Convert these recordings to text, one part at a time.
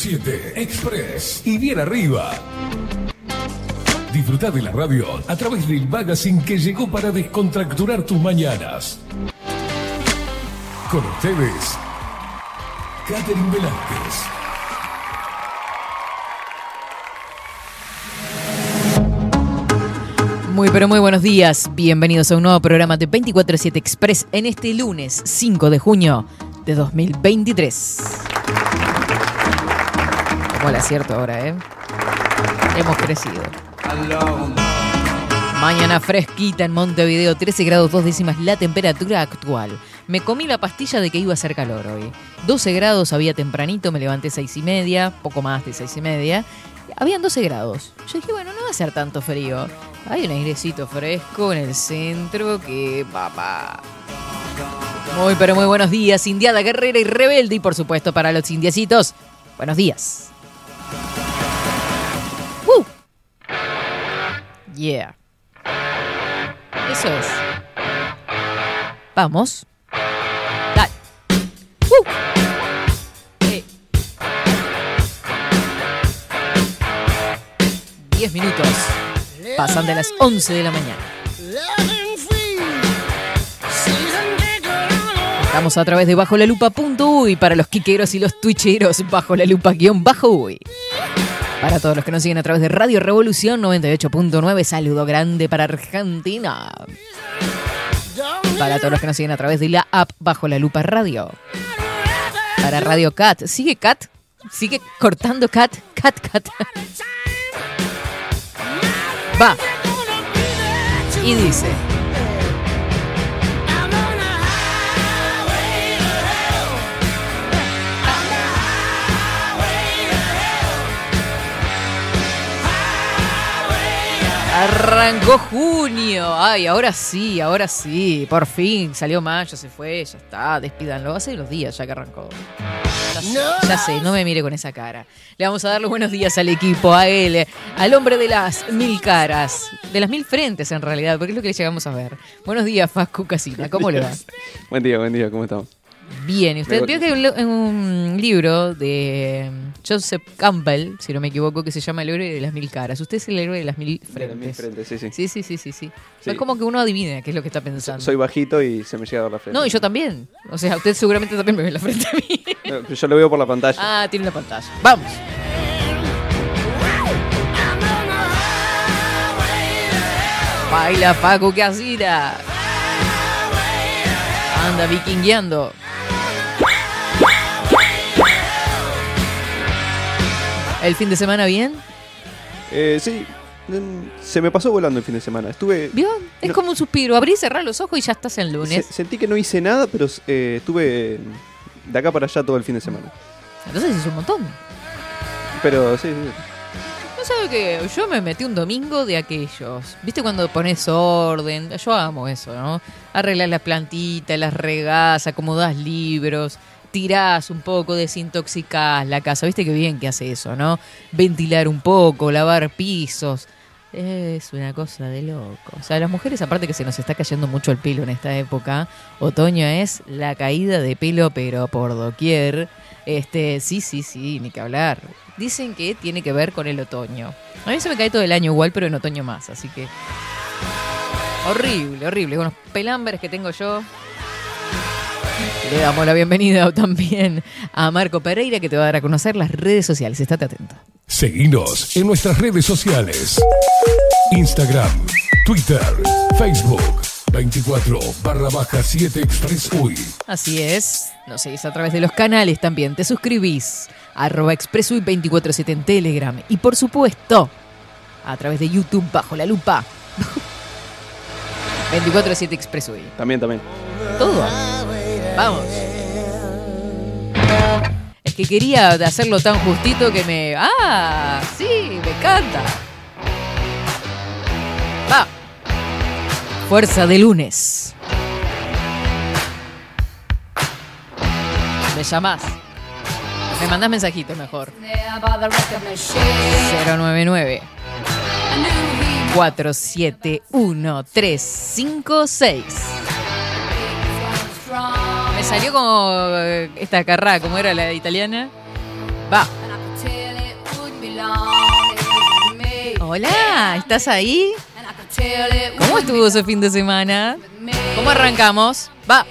Estás en 24-7 Express y bien arriba. Disfruta de la radio a través del magazine que llegó para descontracturar tus mañanas. Con ustedes, Catherine Velázquez. Muy pero muy buenos días. Bienvenidos a un nuevo programa de 24-7 Express en este lunes 5 de junio de 2023. Como el acierto ahora, ¿eh? Hemos crecido. Mañana fresquita en Montevideo, 13 grados 2 décimas la temperatura actual. Me comí la pastilla de que iba a hacer calor hoy. 12 grados había tempranito, me levanté 6 y media, poco más de 6 y media. Habían 12 grados. Yo dije, bueno, no va a ser tanto frío. Hay un airecito fresco en el centro que, papá. Muy, pero muy buenos días, Indiada Guerrera y Rebelde. Y por supuesto, para los indiecitos, buenos días. Yeah. Eso es. Vamos. Dale. ¡Woo! Eh. Diez minutos. Pasan de las 11 de la mañana. Estamos a través de bajo la lupa.uy para los quiqueros y los twitcheros bajo la lupa guion bajo uy. Para todos los que nos siguen a través de Radio Revolución 98.9, saludo grande para Argentina. Para todos los que nos siguen a través de la app Bajo la Lupa Radio. Para Radio Cat. ¿Sigue Cat? ¿Sigue cortando Cat? Cat, Cat. Va. Y dice. Arrancó junio. Ay, ahora sí, ahora sí. Por fin salió mayo, se fue, ya está. Despídanlo. Hace los días ya que arrancó. Ya sé, ya sé, no me mire con esa cara. Le vamos a dar los buenos días al equipo, a él, al hombre de las mil caras, de las mil frentes en realidad, porque es lo que le llegamos a ver. Buenos días, Fascu Casina, ¿cómo le va? Buen día, buen día, ¿cómo estamos? Bien, y usted vio que li- un libro de Joseph Campbell, si no me equivoco, que se llama El héroe de las mil caras. Usted es el héroe de las mil De frentes. mis frentes, sí, sí. Sí, sí, sí, sí, sí. Sí. Es como que uno adivina qué es lo que está pensando. Soy bajito y se me llega a ver la frente. No, y yo también. O sea, usted seguramente también me ve la frente a mí. No, yo lo veo por la pantalla. Ah, tiene la pantalla. Vamos. Baila Paco Casina. Anda vikingueando. ¿El fin de semana bien? Eh, sí, mm, se me pasó volando el fin de semana. Estuve. ¿Vio? Es No. como un suspiro. Abrí cerrar los ojos y ya estás en se- lunes. sentí que no hice nada, pero eh, estuve de acá para allá todo el fin de semana. Entonces es un montón. Pero sí, sí. No sabe que yo me metí un domingo de aquellos. ¿Viste cuando pones orden? Yo amo eso, ¿no? Arreglas la plantita, las regás, acomodás libros, tirás un poco, desintoxicás la casa. ¿Viste qué bien que hace eso, no? Ventilar un poco, lavar pisos. Es una cosa de loco. O sea, las mujeres, aparte que se nos está cayendo mucho el pelo en esta época, otoño es la caída de pelo, pero por doquier. Este, sí, sí, sí, ni que hablar. Dicen que tiene que ver con el otoño. A mí se me cae todo el año igual, pero en otoño más, así que. Horrible, horrible. Con los pelambres que tengo yo. Le damos la bienvenida también a Marco Pereira, que te va a dar a conocer las redes sociales. Estate atento. Seguinos en nuestras redes sociales. Instagram, Twitter, Facebook, 24 barra baja 7 Express UI. Así es. Nos seguís a través de los canales también. Te suscribís. Arroba expresui 247 en Telegram. Y por supuesto, a través de YouTube bajo la lupa. 247 Expresui. También, también. Todo. Vamos. Es que quería hacerlo tan justito que me... ¡Ah! Sí, me encanta. Va. Fuerza de lunes. Me llamás. Me mandás mensajito mejor. 099 471 356 Me salió como eh, esta carrá, como era la italiana. Va. Hola, ¿estás ahí? ¿Cómo estuvo ese fin de semana? ¿Cómo arrancamos? Va.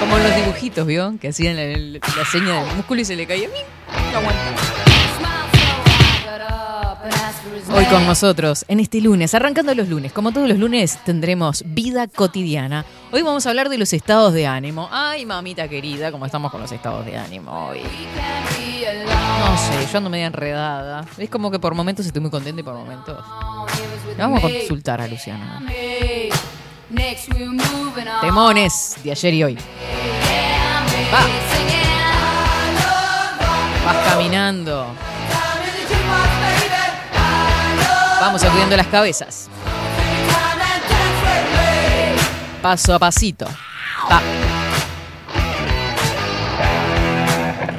Como los dibujitos, ¿vio? Que hacían la, la seña del músculo y se le caía. No aguanta. Hoy con nosotros, en este lunes, arrancando los lunes, como todos los lunes, tendremos vida cotidiana. Hoy vamos a hablar de los estados de ánimo. Ay, mamita querida, cómo estamos con los estados de ánimo hoy. No sé, yo ando media enredada. Es como que por momentos estoy muy contenta y por momentos. Vamos a consultar a Luciana. Temones de ayer y hoy. Va. Vas caminando. Vamos sacudiendo las cabezas. Paso a pasito. Va.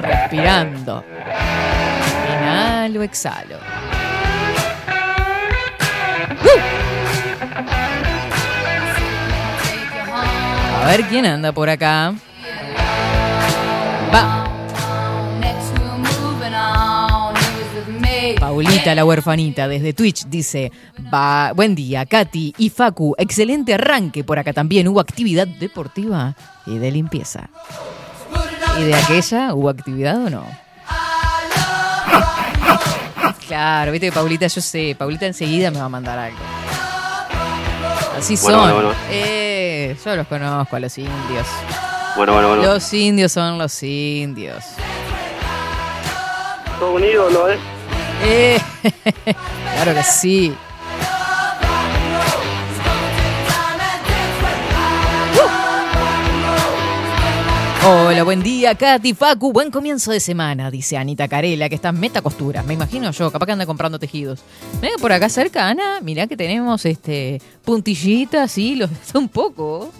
Respirando. Inhalo, exhalo. A ver quién anda por acá. Va. Paulita, la huerfanita, desde Twitch dice: Va, buen día, Katy y Facu. Excelente arranque. Por acá también hubo actividad deportiva y de limpieza. ¿Y de aquella hubo actividad o no? Claro, viste que Paulita, yo sé, Paulita enseguida me va a mandar algo. Así son. Bueno, bueno, bueno. Eh, yo los conozco a los indios. Bueno, bueno, bueno. Los indios son los indios. Todo un ídolo, ¿eh? Eh, claro que sí. Hola, buen día, Katy, Facu, buen comienzo de semana, dice Anita Carela, que está en meta costura. Me imagino yo, capaz que anda comprando tejidos. Venga por acá cerca, Ana, mirá que tenemos este puntillitas, sí, los un poco.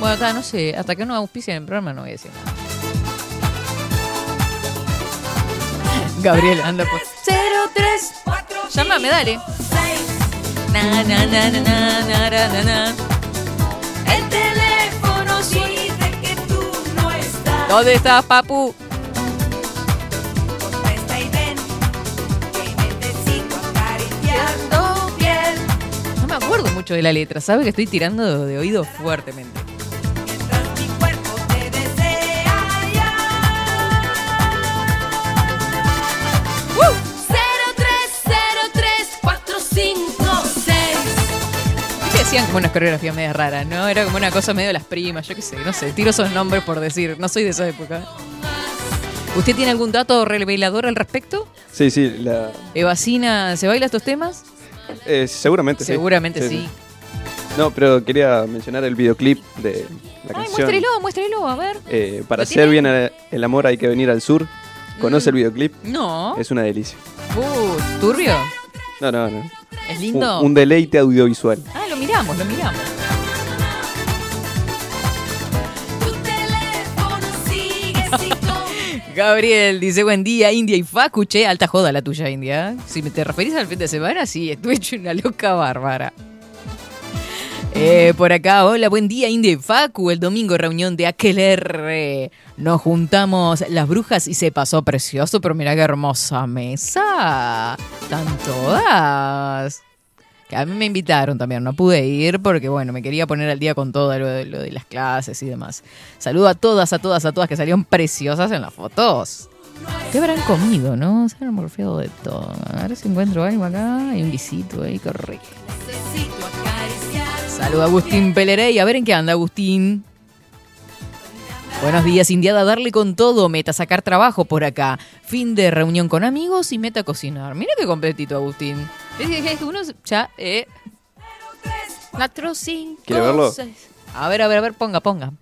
Bueno, ta, no sé, hasta que no auspicien el programa no voy a decir nada. Gabriel, anda pues. 03 Llámame, dale. Na, na, na, na, na, na, El teléfono dice que tú no estás. ¿Dónde estás, papu? No me acuerdo mucho de la letra, sabe que estoy tirando de oído fuertemente. ¿Qué decían como unas coreografías medio raras, no? Era como una cosa medio de las primas, yo qué sé, no sé, tiro esos nombres por decir, no soy de esa época. ¿Usted tiene algún dato revelador al respecto? Sí, sí, la, ¿Evacina se baila estos temas? eh, seguramente sí. Seguramente sí. No, pero quería mencionar el videoclip de la Ay, canción. muéstrelo, muéstrelo, a ver. Eh, para ¿Lo hacer tiene? bien el, amor hay que venir al sur. ¿Conoce el videoclip? No. Es una delicia. Uh, ¿Turbio? No, no, no. ¿Es Un, lindo? un deleite audiovisual. Miramos, lo miramos. Gabriel dice, buen día, India y Facu. Che, alta joda la tuya, India. Si me te referís al fin de semana, sí, estuve hecho una loca bárbara. Eh, por acá, hola, buen día, India y Facu. El domingo reunión de Aquelerre. Nos juntamos las brujas y se pasó precioso, pero mira qué hermosa mesa. Están todas. Que a mí me invitaron también, no pude ir porque, bueno, me quería poner al día con todo lo de, las clases y demás. Saludo a todas, a todas, a todas que salieron preciosas en las fotos. ¿Qué habrán comido, no? Se han morfeado de todo. A ver si encuentro algo acá. Hay un guisito ahí, qué rico. Saludo a Agustín Pelerey. A ver en qué anda, Agustín. Buenos días, Indiada. Darle con todo. Meta sacar trabajo por acá. Fin de reunión con amigos y meta cocinar. Mira qué completito, Agustín. Uno ya. Eh. Cuatro, cinco, ¿Quiere verlo? seis. A ver, a ver, a ver, ponga, ponga.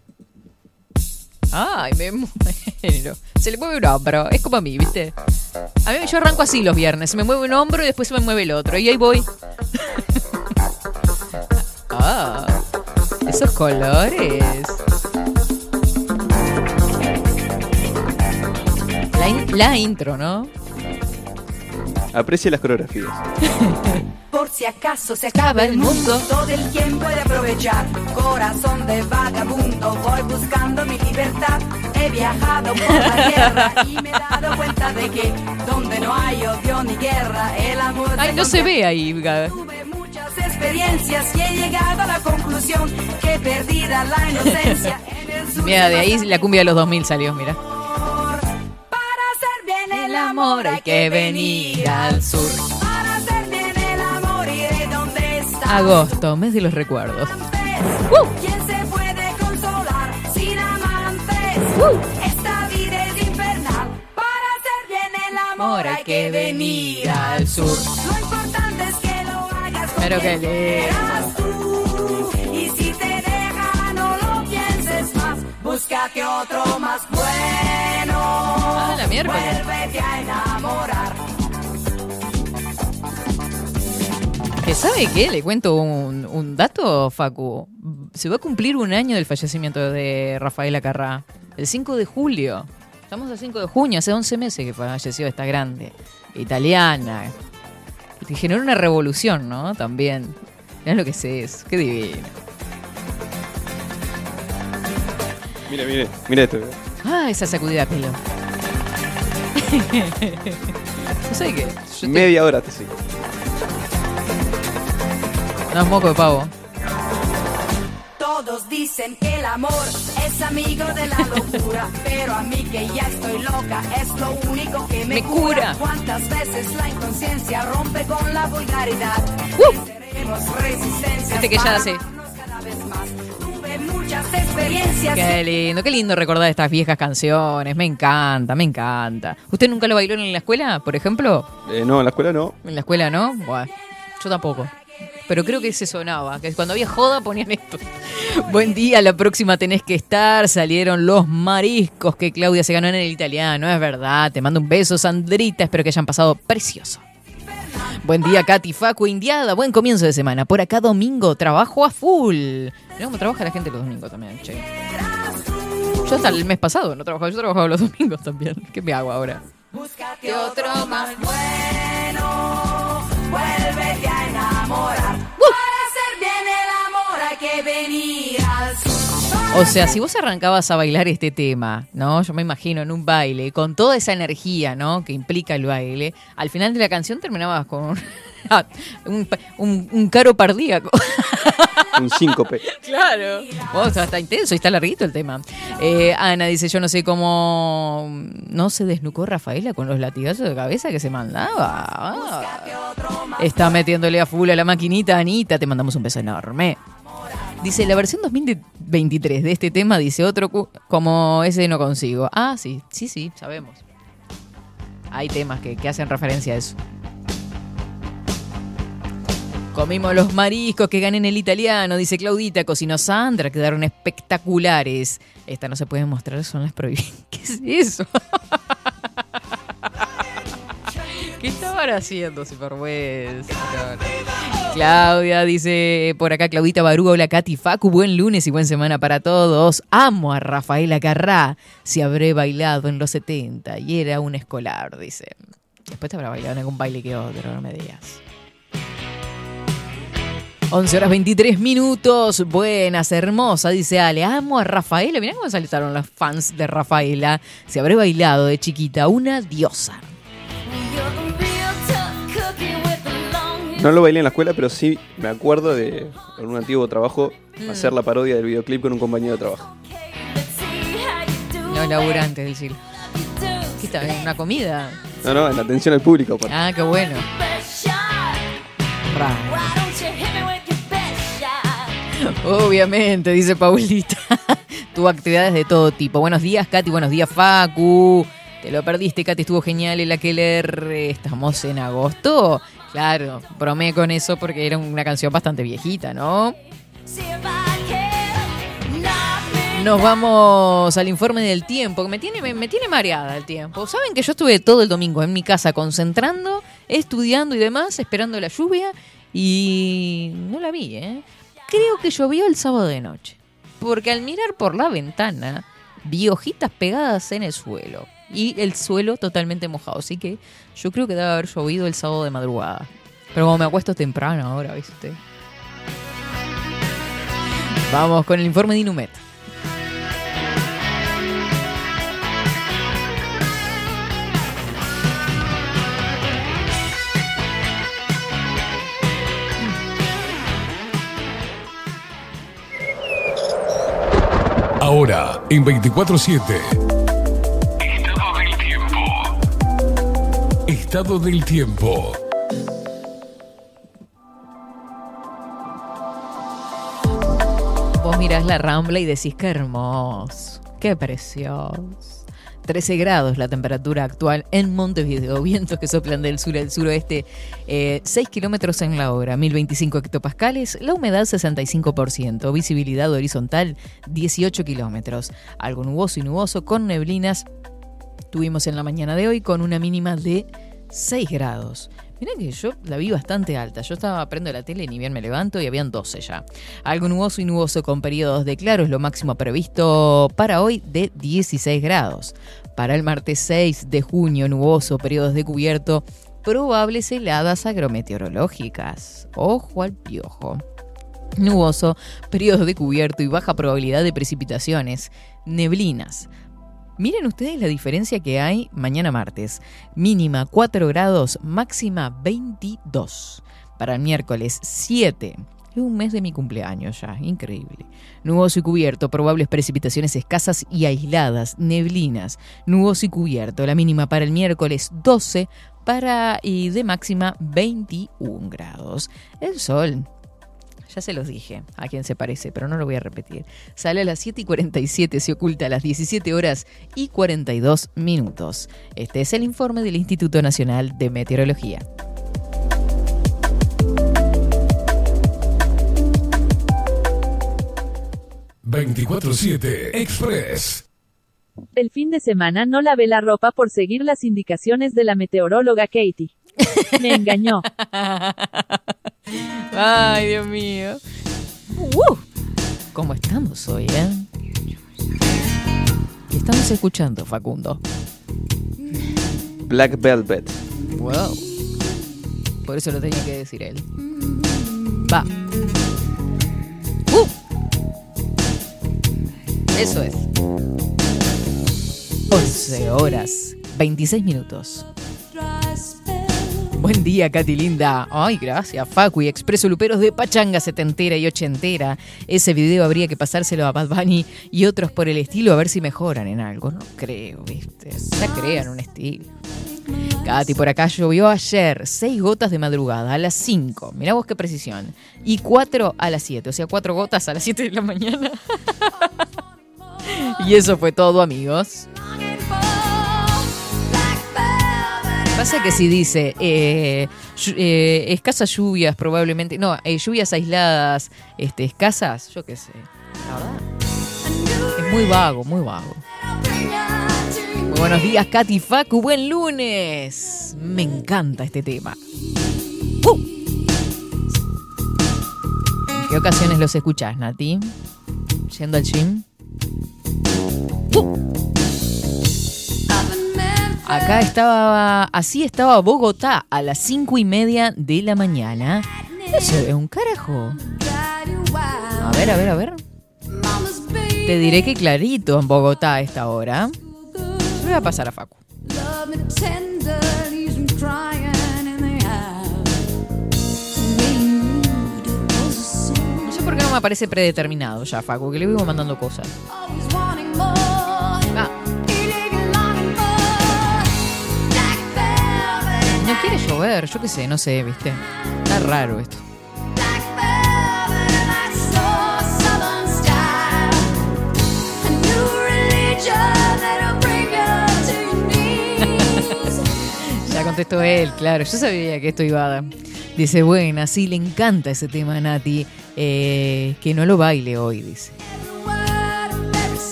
Ay, me muero. Se le mueve un hombro. Es como a mí, ¿viste? A mí yo arranco así los viernes. Se me mueve un hombro y después se me mueve el otro. Y ahí voy. Ah, esos colores. La, in- la intro, ¿no? Aprecie las coreografías. por si acaso se acaba el mundo, todo el tiempo he de aprovechar. Corazón de vagabundo, voy buscando mi libertad. He viajado por la tierra y me he dado cuenta de que donde no hay odio ni guerra, el amor Ay, no se ve ahí, Gabe. Tuve muchas experiencias y he llegado a la conclusión que perdida la inocencia en el sur. Mira, de ahí la cumbia de los 2000 salió, mira. Bien el amor hay que venir al sur. Para hacer bien el amor iré donde está. Agosto, mes de los recuerdos. ¿Quién se puede consolar sin amantes? Esta vida es infernal. Para hacer bien el amor hay que venir al sur. Lo importante es que lo hagas con Pero quien Búscate otro más bueno. Ah, la miércoles. Vuélvete a enamorar. ¿Que sabe qué? Le cuento un, un dato, Facu. Se va a cumplir un año del fallecimiento de Rafaela Carrá. El 5 de julio. Estamos a 5 de junio, hace 11 meses que falleció esta grande. Italiana. Que generó una revolución, ¿no? También. Mirá lo que es eso. Qué divino. Mire, mire, mire esto. Ah, esa sacudida de pelo. no sé qué. Yo te- Media hora te sigo. No es moco de pavo. Todos dicen que el amor es amigo de la locura, pero a mí que ya estoy loca es lo único que me, Me cura. ¿Cuántas veces la inconsciencia rompe con la vulgaridad? Uh. Este que ya para sé. Muchas experiencias. Qué lindo, qué lindo recordar estas viejas canciones. Me encanta, me encanta. ¿Usted nunca lo bailó en la escuela, por ejemplo? Eh, no, en la escuela no. En la escuela, ¿no? Buah, yo tampoco. Pero creo que se sonaba, que cuando había joda ponían esto. Buen día, la próxima tenés que estar. Salieron los mariscos que Claudia se ganó en el italiano, es verdad. Te mando un beso, Sandrita. Espero que hayan pasado precioso. Buen día, Katy Facu Indiada. Buen comienzo de semana. Por acá domingo, trabajo a full. Mirá cómo trabaja la gente los domingos también, che. Yo hasta el mes pasado no trabajaba, yo trabajaba los domingos también. ¿Qué me hago ahora? Búscate otro más bueno. Vuélvete a enamorar. Para hacer bien el amor hay que venir. O sea, si vos arrancabas a bailar este tema, ¿no? Yo me imagino en un baile, con toda esa energía, ¿no? Que implica el baile, al final de la canción terminabas con un, un, un- un caro pardíaco. Un síncope. Claro. Está, está intenso y está larguito el tema. Eh, Ana dice, yo no sé cómo no se desnucó Rafaela con los latigazos de cabeza que se mandaba. Ah. Está metiéndole a full a la maquinita, Anita. Te mandamos un beso enorme. Dice, la versión 2023 de este tema dice otro como ese no consigo. Ah, sí, sí, sí, sabemos. Hay temas que, hacen referencia a eso. Comimos los mariscos que ganen el italiano, dice Claudita. Cocinó Sandra, quedaron espectaculares. Esta no se puede mostrar, son las prohibidas. ¿Qué es eso? ¿Qué estaban haciendo, sinvergüenza? Claudia dice por acá, Claudita Barúa, hola Katy Facu, buen lunes y buen semana para todos. Amo a Rafaela Carrá, si habré bailado en los 70 y era un escolar, dice. Después te habrá bailado en algún baile que otro, no me digas. 11 horas 23 minutos. Buenas, hermosa, dice Ale. Amo a Rafaela. Mirá cómo saltaron las fans de Rafaela. Se habré bailado de chiquita. Una diosa. No lo bailé en la escuela, pero sí me acuerdo de en un antiguo trabajo hacer la parodia del videoclip con un compañero de trabajo. Los laburantes del siglo. ¿Qué está? ¿Una comida? No, no, en atención al público. aparte. Ah, qué bueno. Obviamente, dice Paulita. Tuvo actividades de todo tipo. Buenos días, Katy. Buenos días, Facu. Te lo perdiste, Katy. Estuvo genial el Aqueler. Estamos en agosto. Claro, bromé con eso porque era una canción bastante viejita, ¿no? Nos vamos al informe del tiempo, que me tiene, me, me tiene mareada el tiempo. Saben que yo estuve todo el domingo en mi casa concentrando, estudiando y demás, esperando la lluvia y no la vi, ¿eh? Creo que llovió el sábado de noche, porque al mirar por la ventana vi hojitas pegadas en el suelo y el suelo totalmente mojado, así que yo creo que debe haber llovido el sábado de madrugada. Pero como me acuesto temprano ahora, ¿viste? Vamos con el informe de Inumet. Ahora, en 24-7. Estado del tiempo. Vos mirás la rambla y decís qué hermoso, qué precioso. 13 grados la temperatura actual en Montevideo, vientos que soplan del sur al suroeste, 6 eh, kilómetros en la hora, 1025 hectopascales, la humedad 65%, visibilidad horizontal 18 kilómetros, algo nuboso y nuboso con neblinas tuvimos en la mañana de hoy con una mínima de 6 grados. Miren que yo la vi bastante alta. Yo estaba prendo la tele, ni bien me levanto y habían 12 ya. Algo nuboso y nuboso con periodos de claro es lo máximo previsto para hoy de 16 grados. Para el martes 6 de junio, nuboso, periodos de cubierto, probables heladas agrometeorológicas. Ojo al piojo. Nuboso, periodos de cubierto y baja probabilidad de precipitaciones. Neblinas. Miren ustedes la diferencia que hay mañana martes. Mínima 4 grados, máxima 22. Para el miércoles 7. Es un mes de mi cumpleaños ya, increíble. Nuboso y cubierto, probables precipitaciones escasas y aisladas, neblinas. Nuboso y cubierto, la mínima para el miércoles 12 para y de máxima 21 grados. El sol ya se los dije a quién se parece, pero no lo voy a repetir. Sale a las 7 y 47, se oculta a las 17 horas y 42 minutos. Este es el informe del Instituto Nacional de Meteorología. ...24-7 Express. El fin de semana no lavé la ropa por seguir las indicaciones de la meteoróloga Katie. Me engañó. Ay, Dios mío. Uh, ¿Cómo estamos hoy, eh? ¿Qué estamos escuchando, Facundo? Black Velvet. Wow. Por eso lo tenía que decir él. Va. Uh. Eso es. 11 horas, 26 minutos. Buen día, Katy Linda. Ay, gracias, Facu y Expreso Luperos de Pachanga setentera y ochentera. Ese video habría que pasárselo a Bad Bunny y otros por el estilo a ver si mejoran en algo. No creo, viste. Ya crean un estilo. Katy, por acá llovió ayer, seis gotas de madrugada a las 5. Mirá vos qué precisión. Y cuatro a las 7, o sea, cuatro gotas a las 7 de la mañana. y eso fue todo, amigos. Pasa que si dice eh, eh, escasas lluvias, probablemente. No, eh, lluvias aisladas, este, escasas, yo qué sé. Es muy vago, muy vago. Muy buenos días, Katy Facu. Buen lunes. Me encanta este tema. ¡Uh! ¿En qué ocasiones los escuchás, Nati? ¿Yendo al gym? ¡Uh! Acá estaba, así estaba Bogotá a las cinco y media de la mañana. Eso es un carajo. A ver, a ver, a ver. Te diré que clarito en Bogotá a esta hora. Se voy a pasar a Facu. No sé por qué no me aparece predeterminado ya, Facu, que le vivo mandando cosas. No quiere llover, yo qué sé, no sé, viste. Está raro esto. ya contestó él, claro. Yo sabía que esto iba a dar. Dice, bueno, sí, le encanta ese tema a Nati. Eh, que no lo baile hoy, dice.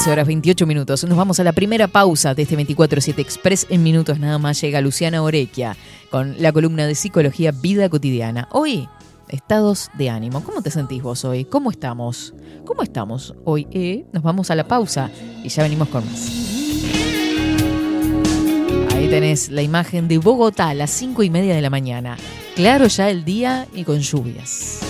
11 horas 28 minutos. Nos vamos a la primera pausa de este 24-7 Express. En minutos nada más llega Luciana Orequia con la columna de Psicología Vida Cotidiana. Hoy, estados de ánimo. ¿Cómo te sentís vos hoy? ¿Cómo estamos? ¿Cómo estamos hoy? Eh, nos vamos a la pausa y ya venimos con más. Ahí tenés la imagen de Bogotá a las 5 y media de la mañana. Claro ya el día y con lluvias.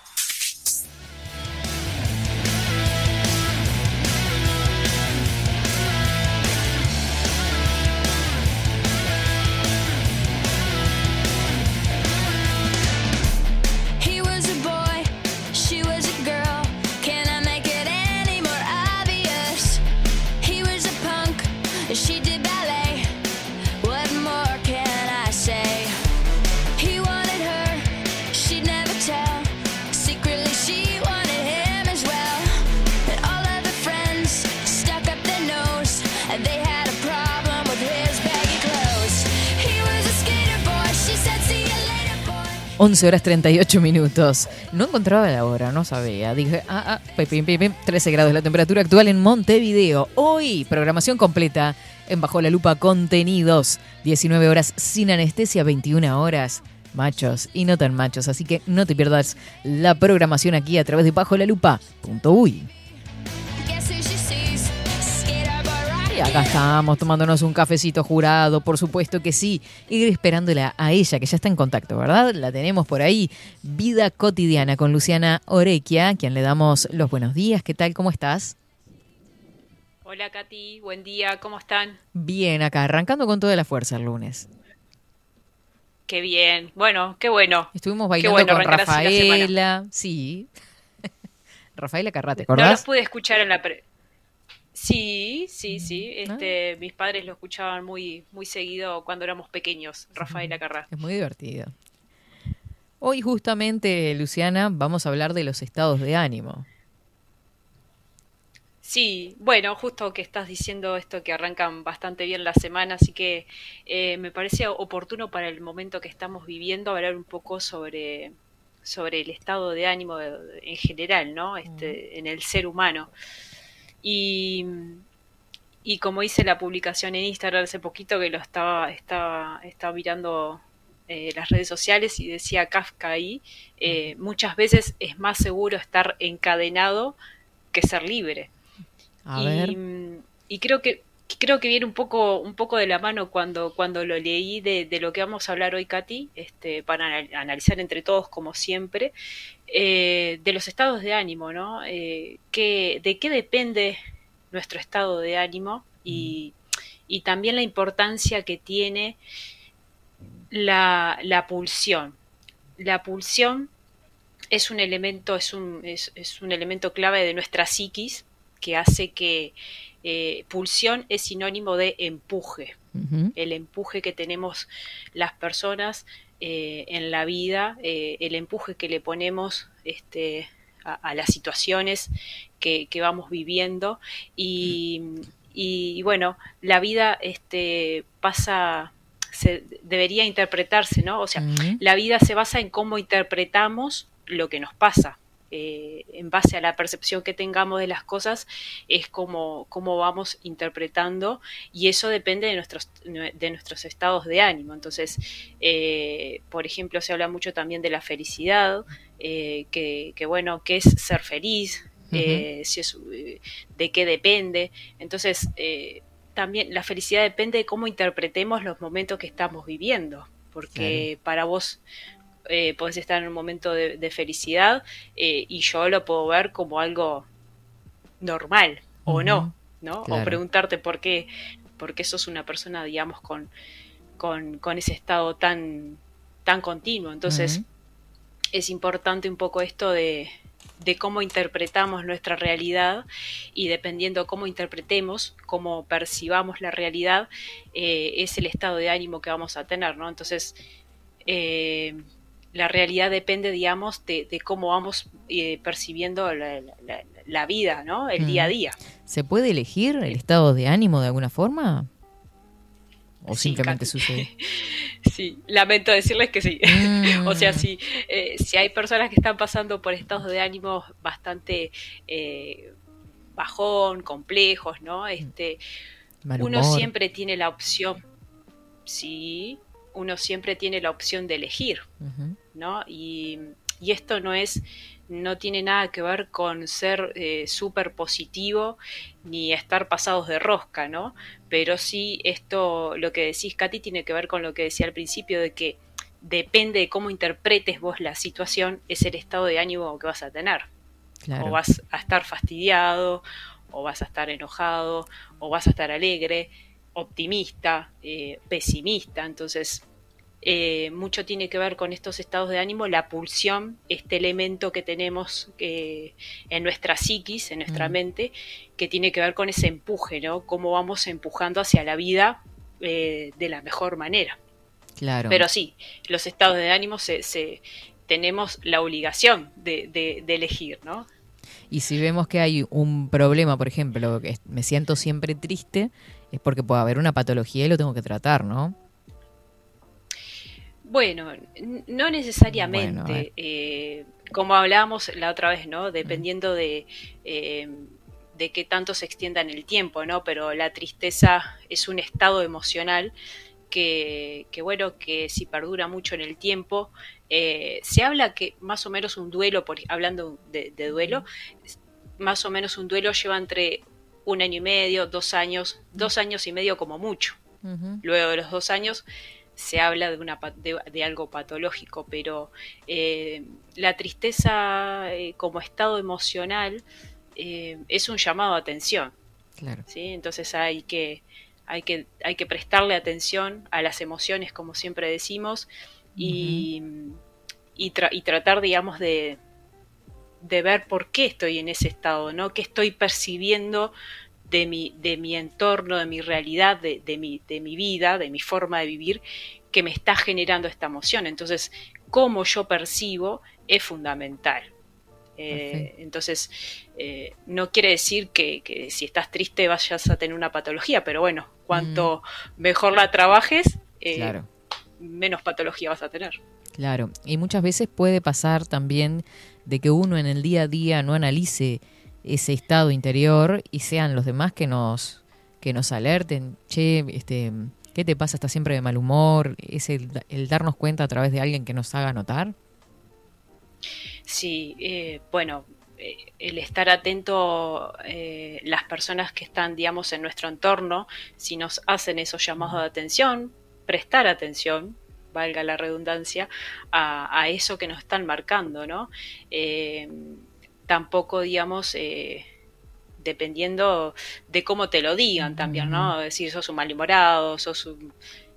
She 11 horas 38 minutos. No encontraba la hora, no sabía. Dije, ah, ah, pim, pim, pim, pim, 13 grados la temperatura actual en Montevideo. Hoy, programación completa en Bajo la Lupa Contenidos. 19 horas sin anestesia, 21 horas machos y no tan machos. Así que no te pierdas la programación aquí a través de Bajo la who Acá estamos tomándonos un cafecito jurado, por supuesto que sí. Y esperándola a ella, que ya está en contacto, ¿verdad? La tenemos por ahí. Vida cotidiana con Luciana Orequia, a quien le damos los buenos días. ¿Qué tal? ¿Cómo estás? Hola Katy, buen día, ¿cómo están? Bien, acá, arrancando con toda la fuerza el lunes. Qué bien, bueno, qué bueno. Estuvimos bailando bueno con. Rafaela. Sí. Rafaela Carrate, No los pude escuchar en la pre- Sí, sí, sí. Ah. Este, mis padres lo escuchaban muy, muy seguido cuando éramos pequeños, Rafael Acarrá. Es muy divertido. Hoy justamente, Luciana, vamos a hablar de los estados de ánimo. Sí, bueno, justo que estás diciendo esto que arrancan bastante bien la semana, así que eh, me parece oportuno para el momento que estamos viviendo hablar un poco sobre, sobre el estado de ánimo en general, ¿no? Este, en el ser humano. Y, y como hice la publicación en Instagram hace poquito que lo estaba, estaba, estaba mirando eh, las redes sociales y decía Kafka ahí, eh, muchas veces es más seguro estar encadenado que ser libre. A y, ver. y creo que creo que viene un poco un poco de la mano cuando cuando lo leí de, lo que vamos a hablar hoy Katy este para anal- analizar entre todos como siempre eh, de los estados de ánimo no Eh, qué- de qué depende nuestro estado de ánimo y, y también la importancia que tiene la, la pulsión. La pulsión es un elemento, es un, es un elemento clave de nuestra psiquis que hace que eh, pulsión es sinónimo de empuje. El empuje que tenemos las personas eh, en la vida, eh, el empuje que le ponemos este, a, a las situaciones que, que vamos viviendo y, y, bueno, la vida este, pasa, se, debería interpretarse, ¿no? O sea, la vida se basa en cómo interpretamos lo que nos pasa. Eh, en base a la percepción que tengamos de las cosas, es como, cómo vamos interpretando y eso depende de nuestros, de nuestros estados de ánimo. Entonces, eh, por ejemplo, se habla mucho también de la felicidad, eh, que, que, bueno, qué es ser feliz, si es, de qué depende. Entonces, también la felicidad depende de cómo interpretemos los momentos que estamos viviendo, porque para vos eh, podés estar en un momento de, de felicidad eh, y yo lo puedo ver como algo normal o no, ¿no? claro. O preguntarte por qué, por qué sos una persona, digamos, con, con, con ese estado tan, tan continuo. Entonces, es importante un poco esto de, de cómo interpretamos nuestra realidad y dependiendo cómo interpretemos, cómo percibamos la realidad, eh, es el estado de ánimo que vamos a tener, ¿no? Entonces, eh, la realidad depende, digamos, de, de cómo vamos eh, percibiendo la, la- la- la vida, ¿no? El día a Mm. día. ¿Se puede elegir el estado de ánimo de alguna forma? ¿O Sí, simplemente sucede? Sí, lamento decirles que sí. Mm. o sea, si, eh, si hay personas que están pasando por estados de ánimo bastante eh, bajón, complejos, ¿no? Este, Mal uno siempre tiene la opción, sí, uno siempre tiene la opción de elegir, Ujú. ¿No? Y, y esto no es, no tiene nada que ver con ser eh, súper positivo ni estar pasados de rosca, ¿no? Pero sí esto, lo que decís, Katy, tiene que ver con lo que decía al principio de que depende de cómo interpretes vos la situación, es el estado de ánimo que vas a tener. Claro. O vas a estar fastidiado, o vas a estar enojado, o vas a estar alegre, optimista, eh, pesimista. Entonces, eh, mucho tiene que ver con estos estados de ánimo, la pulsión, este elemento que tenemos eh, en nuestra psiquis, en nuestra Mm. mente, que tiene que ver con ese empuje, ¿no? Cómo vamos empujando hacia la vida eh, de la mejor manera. Claro. Pero sí, los estados de ánimo se, se- tenemos la obligación de, de- de elegir, ¿no? Y si vemos que hay un problema, por ejemplo, que me siento siempre triste, es porque puede haber una patología y lo tengo que tratar, ¿no? Bueno, no necesariamente. ver. eh, como hablábamos la otra vez, ¿no? Dependiendo de, eh, de qué tanto se extienda en el tiempo, ¿no? Pero la tristeza es un estado emocional que, que, bueno, que si perdura mucho en el tiempo, eh, se habla que más o menos un duelo, por, hablando de, de duelo, más o menos un duelo lleva entre un año y medio, dos años, dos años y medio como mucho. Luego de los dos años se habla de, una, de, de algo patológico, pero eh, la tristeza eh, como estado emocional eh, es un llamado a atención. Claro. ¿sí? Entonces hay que, hay, que, hay que prestarle atención a las emociones, como siempre decimos, y, y, tra- y tratar, digamos, de, de ver por qué estoy en ese estado, ¿no? ¿Qué estoy percibiendo de mi, de mi entorno, de mi realidad, de, de mi, de mi vida, de mi forma de vivir, que me está generando esta emoción? Entonces, cómo yo percibo es fundamental. Eh, entonces, eh, no quiere decir que, que si estás triste vayas a tener una patología, pero bueno, cuanto mejor la trabajes, eh, Claro. menos patología vas a tener. Claro, y muchas veces puede pasar también de que uno en el día a día no analice ese estado interior y sean los demás que nos que nos alerten, che, este, ¿qué te pasa? ¿Estás siempre de mal humor? Es el, darnos cuenta a través de alguien que nos haga notar. Sí, eh, bueno, eh, el estar atento, eh, las personas que están, digamos, en nuestro entorno, si nos hacen esos llamados de atención, prestar atención, valga la redundancia, a, a eso que nos están marcando, ¿no? Eh, tampoco, digamos, eh, dependiendo de cómo te lo digan también, ¿no? Es decir, sos un malhumorado, sos un...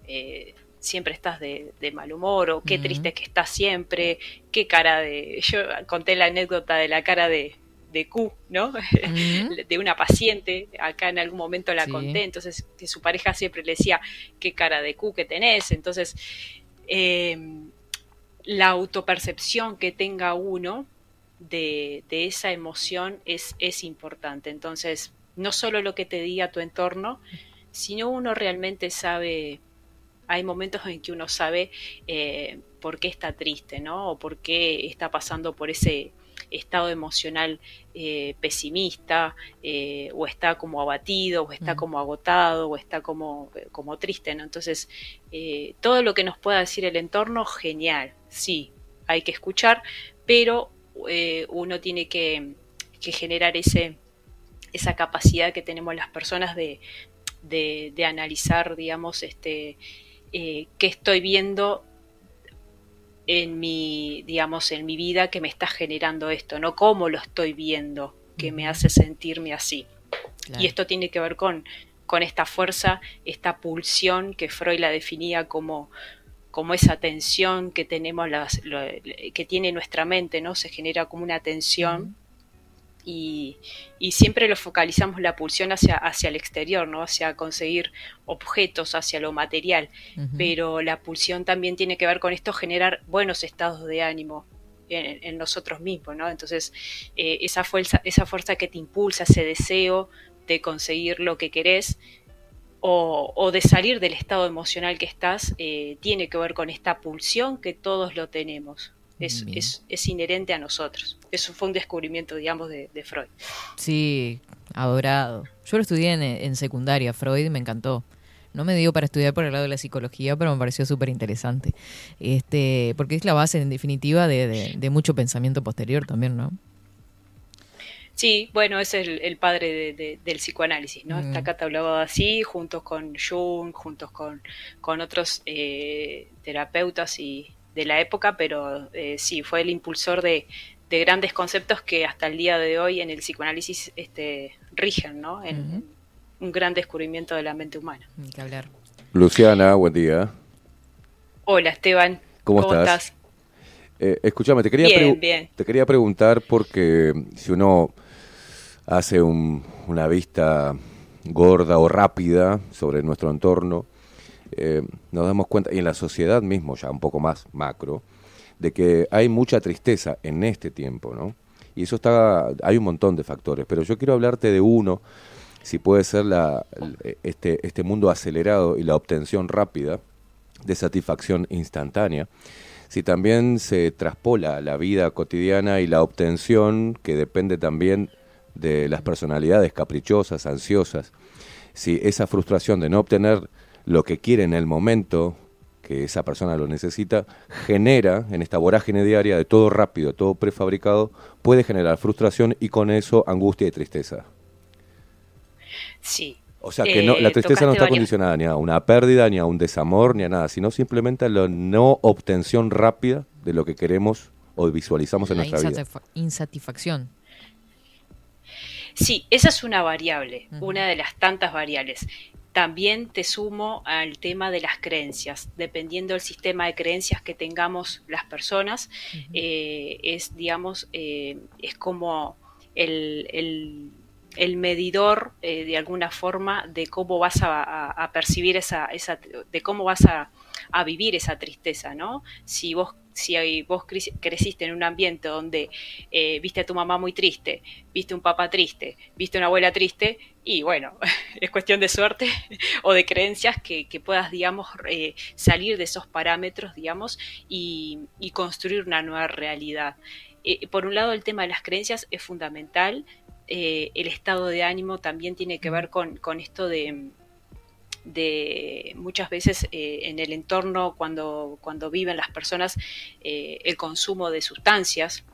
eh, siempre estás de, de mal humor o qué triste que estás siempre, qué cara de... Yo conté la anécdota de la cara de, de Q, ¿no? De una paciente, acá en algún momento la Sí. conté, entonces que su pareja siempre le decía, qué cara de Q que tenés, entonces eh, la autopercepción que tenga uno de, de esa emoción es, es importante, entonces no solo lo que te diga tu entorno, sino uno realmente sabe, hay momentos en que uno sabe eh, por qué está triste, ¿no? O por qué está pasando por ese estado emocional eh, pesimista, eh, o está como abatido, o está Mm. como agotado, o está como, como triste, ¿no? Entonces, todo lo que nos pueda decir el entorno, genial, sí, hay que escuchar, pero eh, uno tiene que, que generar ese, esa capacidad que tenemos las personas de, de, de analizar, digamos, este, eh, qué estoy viendo en mi, digamos, en mi vida que me está generando esto, no cómo lo estoy viendo que me hace sentirme así. Claro. Y esto tiene que ver con, con esta fuerza, esta pulsión que Freud la definía como, como esa tensión que tenemos las, lo- que tiene nuestra mente, ¿no? Se genera como una tensión y, y siempre lo focalizamos la pulsión hacia, hacia el exterior, ¿no? Hacia conseguir objetos, hacia lo material. Pero la pulsión también tiene que ver con esto, generar buenos estados de ánimo en, en nosotros mismos, ¿no? Entonces, eh, esa, fuerza, esa fuerza que te impulsa, ese deseo de conseguir lo que querés o, o de salir del estado emocional que estás, eh, tiene que ver con esta pulsión que todos lo tenemos. Es, es, es inherente a nosotros. Eso fue un descubrimiento, digamos, de, de Freud. Sí, adorado. Yo lo estudié en, en secundaria, Freud, me encantó. No me dio para estudiar por el lado de la psicología, pero me pareció súper interesante. Este, porque es la base, en definitiva, de, de- de mucho pensamiento posterior también, ¿no? Sí, bueno, es el, el padre de- de- del psicoanálisis, ¿no? Mm. Está catalogado así, juntos con Jung, juntos con, con otros eh, terapeutas y de la época, pero eh, sí, fue el impulsor de, de grandes conceptos que hasta el día de hoy en el psicoanálisis este, rigen, ¿no? En, un gran descubrimiento de la mente humana. Ni que hablar. Luciana, buen día. Hola, Esteban. ¿Cómo estás? Eh, escúchame, te quería, Bien, pregu- bien. te quería preguntar porque si uno hace un- una vista gorda o rápida sobre nuestro entorno, eh, nos damos cuenta, y en la sociedad mismo, ya un poco más macro, de que hay mucha tristeza en este tiempo, ¿no? Y eso está, hay un montón de factores, pero yo quiero hablarte de uno, si puede ser la, este, este mundo acelerado y la obtención rápida de satisfacción instantánea, si también se traspola la vida cotidiana y la obtención que depende también de las personalidades caprichosas, ansiosas, si esa frustración de no obtener lo que quiere en el momento que esa persona lo necesita, genera en esta vorágine diaria de todo rápido, todo prefabricado, puede generar frustración y con eso angustia y tristeza. Sí. O sea, que no, la Eh, tristeza no está varias- condicionada ni a una pérdida, ni a un desamor, ni a nada, sino simplemente a la no obtención rápida de lo que queremos o visualizamos en nuestra vida. insatisfa- insatisfacción. Sí, esa es una variable, una de las tantas variables. También te sumo al tema de las creencias. Dependiendo del sistema de creencias que tengamos las personas, eh, es, digamos, eh, es como el, el- el medidor eh, de alguna forma de cómo vas a, a- a percibir esa, esa, de cómo vas a, a vivir esa tristeza, ¿no? Si vos, si vos cre- creciste en un ambiente donde eh, viste a tu mamá muy triste, viste un papá triste, viste una abuela triste, y bueno, es cuestión de suerte o de creencias que, que puedas, digamos, eh, salir de esos parámetros, digamos, y, y construir una nueva realidad. Eh, por un lado, el tema de las creencias es fundamental. eh, el estado de ánimo también tiene que ver con, con esto de, de muchas veces eh, en el entorno cuando, cuando viven las personas eh, el consumo de sustancias,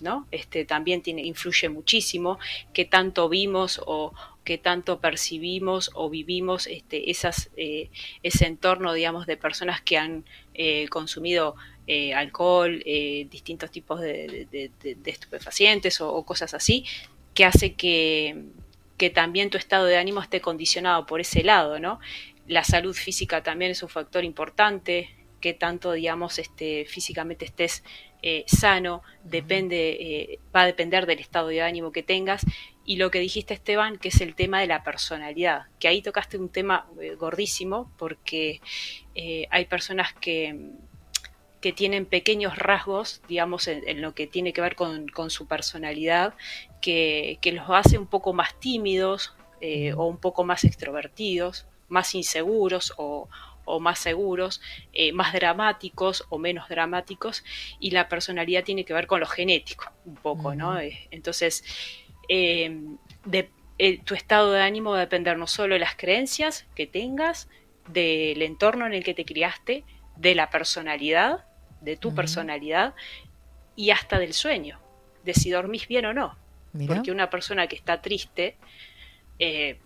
¿no? Este también tiene, influye muchísimo, qué tanto vimos o qué tanto percibimos o vivimos este, esas, eh, ese entorno, digamos, de personas que han eh, consumido alcohol, distintos tipos de estupefacientes o, o cosas así, que hace que, que también tu estado de ánimo esté condicionado por ese lado, ¿no? La salud física también es un factor importante, que tanto, digamos, este, físicamente estés eh, sano, depende, eh, va a depender del estado de ánimo que tengas. Y lo que dijiste, Esteban, que es el tema de la personalidad, que ahí tocaste un tema eh, gordísimo, porque hay personas que, que tienen pequeños rasgos, digamos, en, en lo que tiene que ver con, con su personalidad, que, que los hace un poco más tímidos eh, o un poco más extrovertidos, más inseguros o, o más seguros, eh, más dramáticos o menos dramáticos, y la personalidad tiene que ver con lo genético, un poco, ¿no? Eh, Entonces, eh, de- eh, tu estado de ánimo va a depender no solo de las creencias que tengas, del entorno en el que te criaste, de la personalidad, de tu personalidad y hasta del sueño, de si dormís bien o no. Mira. Porque una persona que está triste eh,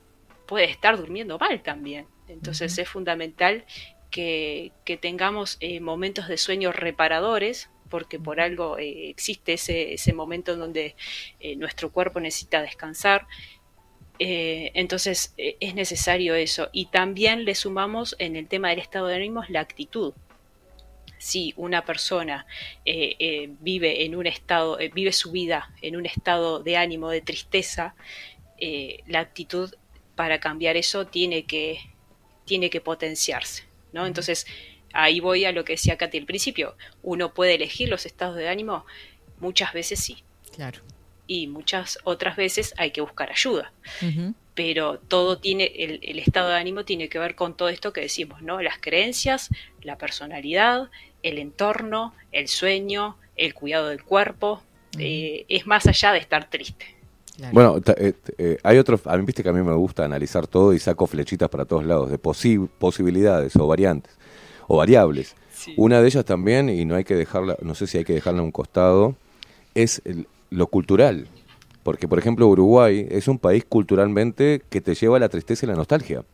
puede estar durmiendo mal también. Entonces es fundamental que, que tengamos eh, momentos de sueño reparadores, porque por algo eh, existe ese, ese momento en donde nuestro cuerpo necesita descansar. Entonces es necesario eso. Y también le sumamos en el tema del estado de ánimo la actitud. Si una persona eh, eh, vive en un estado, eh, vive su vida en un estado de ánimo, de tristeza, la actitud para cambiar eso tiene que, tiene que potenciarse. ¿no? Entonces, ahí voy a lo que decía Katy al principio. Uno puede elegir los estados de ánimo, muchas veces sí. Claro. Y muchas otras veces hay que buscar ayuda. Pero todo tiene, el, el estado de ánimo tiene que ver con todo esto que decimos, ¿no? Las creencias, la personalidad, el entorno, el sueño, el cuidado del cuerpo, eh, es más allá de estar triste. Bueno, eh, eh, hay otros, a mí viste que a mí me gusta analizar todo y saco flechitas para todos lados, de posi- posibilidades o variantes o variables. Una de ellas también, y no hay que dejarla, no sé si hay que dejarla a un costado, es el- lo cultural. Porque, por ejemplo, Uruguay es un país culturalmente que te lleva a la tristeza y la nostalgia.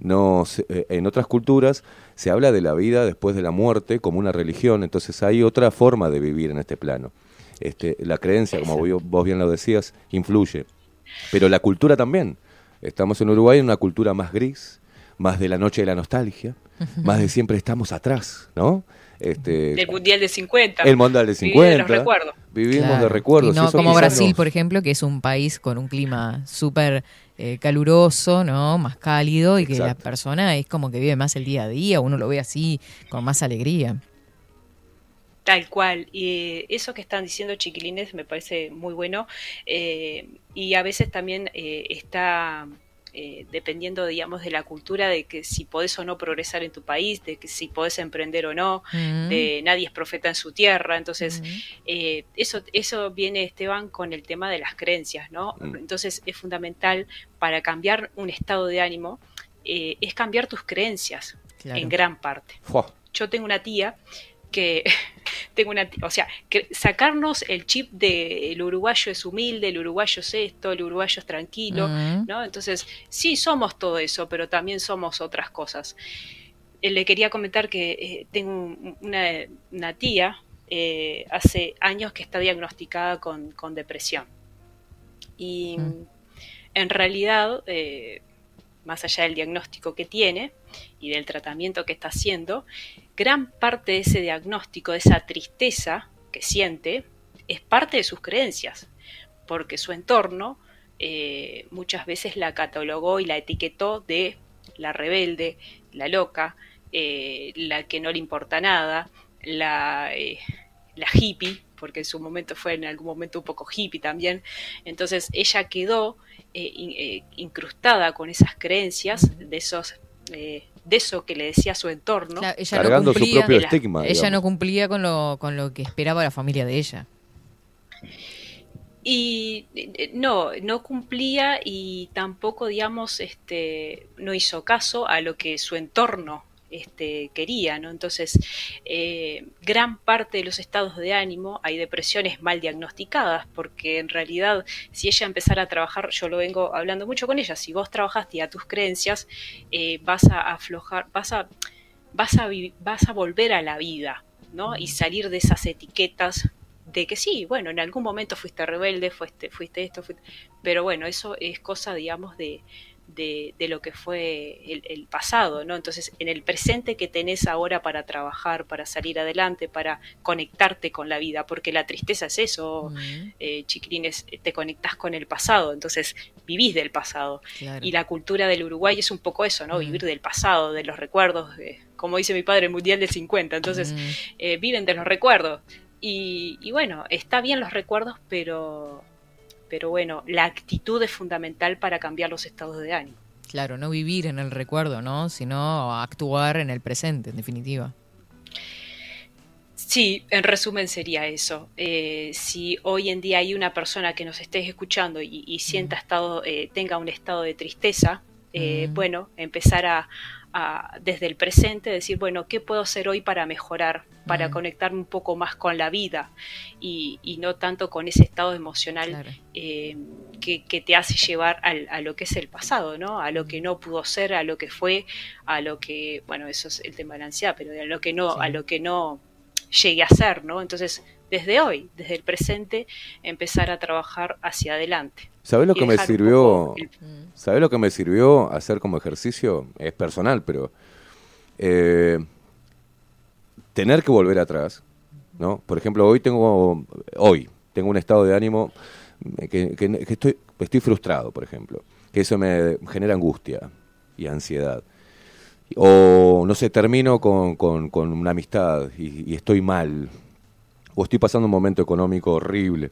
No, se- eh, en otras culturas se habla de la vida después de la muerte como una religión, entonces hay otra forma de vivir en este plano. Este, la creencia, como vos bien lo decías, influye. Pero la cultura también. Estamos en Uruguay en una cultura más gris, más de la noche de la nostalgia, más de siempre estamos atrás, ¿no? Este, Del Mundial de 50. el Mundial de Vivir de 50. los recuerdos. Vivimos Claro. de recuerdos. Y no como Brasil, nos- por ejemplo, que es un país con un clima súper eh, caluroso, ¿no? Más cálido y que la persona es como que vive más el día a día, uno lo ve así, con más alegría. Tal cual. Y eh, eso que están diciendo chiquilines me parece muy bueno. eh, y a veces también eh, está eh, dependiendo, digamos, de la cultura, de que si podés o no progresar en tu país, de que si podés emprender o no, de nadie es profeta en su tierra. Entonces, eh, eso, eso viene, Esteban, con el tema de las creencias, ¿no? Mm. Entonces, es fundamental para cambiar un estado de ánimo, eh, es cambiar tus creencias Claro. en gran parte Fua. yo tengo una tía que tengo una, o sea, que sacarnos el chip de el uruguayo es humilde, el uruguayo es esto, el uruguayo es tranquilo, Mm. ¿no? Entonces, sí somos todo eso, pero también somos otras cosas. Eh, le quería comentar que eh, tengo un- una, una tía eh, hace años que está diagnosticada con, con depresión. Y Mm. en realidad, más allá del diagnóstico que tiene y del tratamiento que está haciendo, gran parte de ese diagnóstico, de esa tristeza que siente, es parte de sus creencias, porque su entorno eh, muchas veces la catalogó y la etiquetó de la rebelde, la loca, eh, la que no le importa nada, la, eh, la hippie, porque en su momento fue en algún momento un poco hippie también. Entonces ella quedó in- incrustada con esas creencias, de esos de eso que le decía su entorno. Claro, ella Cargando no su cumplía, propio de la- estigma. ella digamos. no cumplía con lo, con lo que esperaba la familia de ella. Y eh, no, no cumplía y tampoco, digamos, este, no hizo caso a lo que su entorno este, quería, ¿no? Entonces, eh, gran parte de los estados de ánimo hay depresiones mal diagnosticadas, porque en realidad, si ella empezara a trabajar, yo lo vengo hablando mucho con ella, si vos trabajaste a tus creencias, eh, vas a aflojar, vas a, vas a, vas a volver a la vida, ¿no? Y salir de esas etiquetas de que sí, bueno, en algún momento fuiste rebelde, fuiste, fuiste esto, fuiste- pero bueno, eso es cosa, digamos, de, de, de lo que fue el, el pasado, ¿no? Entonces, en el presente que tenés ahora para trabajar, para salir adelante, para conectarte con la vida, porque la tristeza es eso, eh, chiquilines, te conectás con el pasado, entonces vivís del pasado. claro. Y la cultura del Uruguay es un poco eso, ¿no? Vivir del pasado, de los recuerdos, de- como dice mi padre, el Mundial del 50. Entonces, eh, viven de los recuerdos. Y, y bueno, está bien los recuerdos, pero, pero bueno, la actitud es fundamental para cambiar los estados de ánimo. claro, no vivir en el recuerdo, ¿no? Sino actuar en el presente, en definitiva. Sí, en resumen sería eso. Eh, si hoy en día hay una persona que nos esté escuchando y, y sienta estado, eh, tenga un estado de tristeza, eh, Mm. bueno, empezar a, a, desde el presente decir, bueno, ¿qué puedo hacer hoy para mejorar, para Mm. conectarme un poco más con la vida y, y no tanto con ese estado emocional Claro. eh, que, que te hace llevar al- a lo que es el pasado, ¿no? A lo que no pudo ser, a lo que fue, a lo que, bueno, eso es el tema de la ansiedad, pero a lo que no, Sí. a lo que no llegue a ser, ¿no? Entonces, desde hoy, desde el presente, empezar a trabajar hacia adelante. ¿Sabés lo que me sirvió? el- Mm, ¿Sabés lo que me sirvió hacer como ejercicio? Es personal, pero eh, tener que volver atrás, ¿no? Por ejemplo, hoy tengo hoy tengo un estado de ánimo que, que- que estoy estoy frustrado, por ejemplo, que eso me genera angustia y ansiedad. O no sé, termino con, con- con una amistad y, y estoy mal, o estoy pasando un momento económico horrible.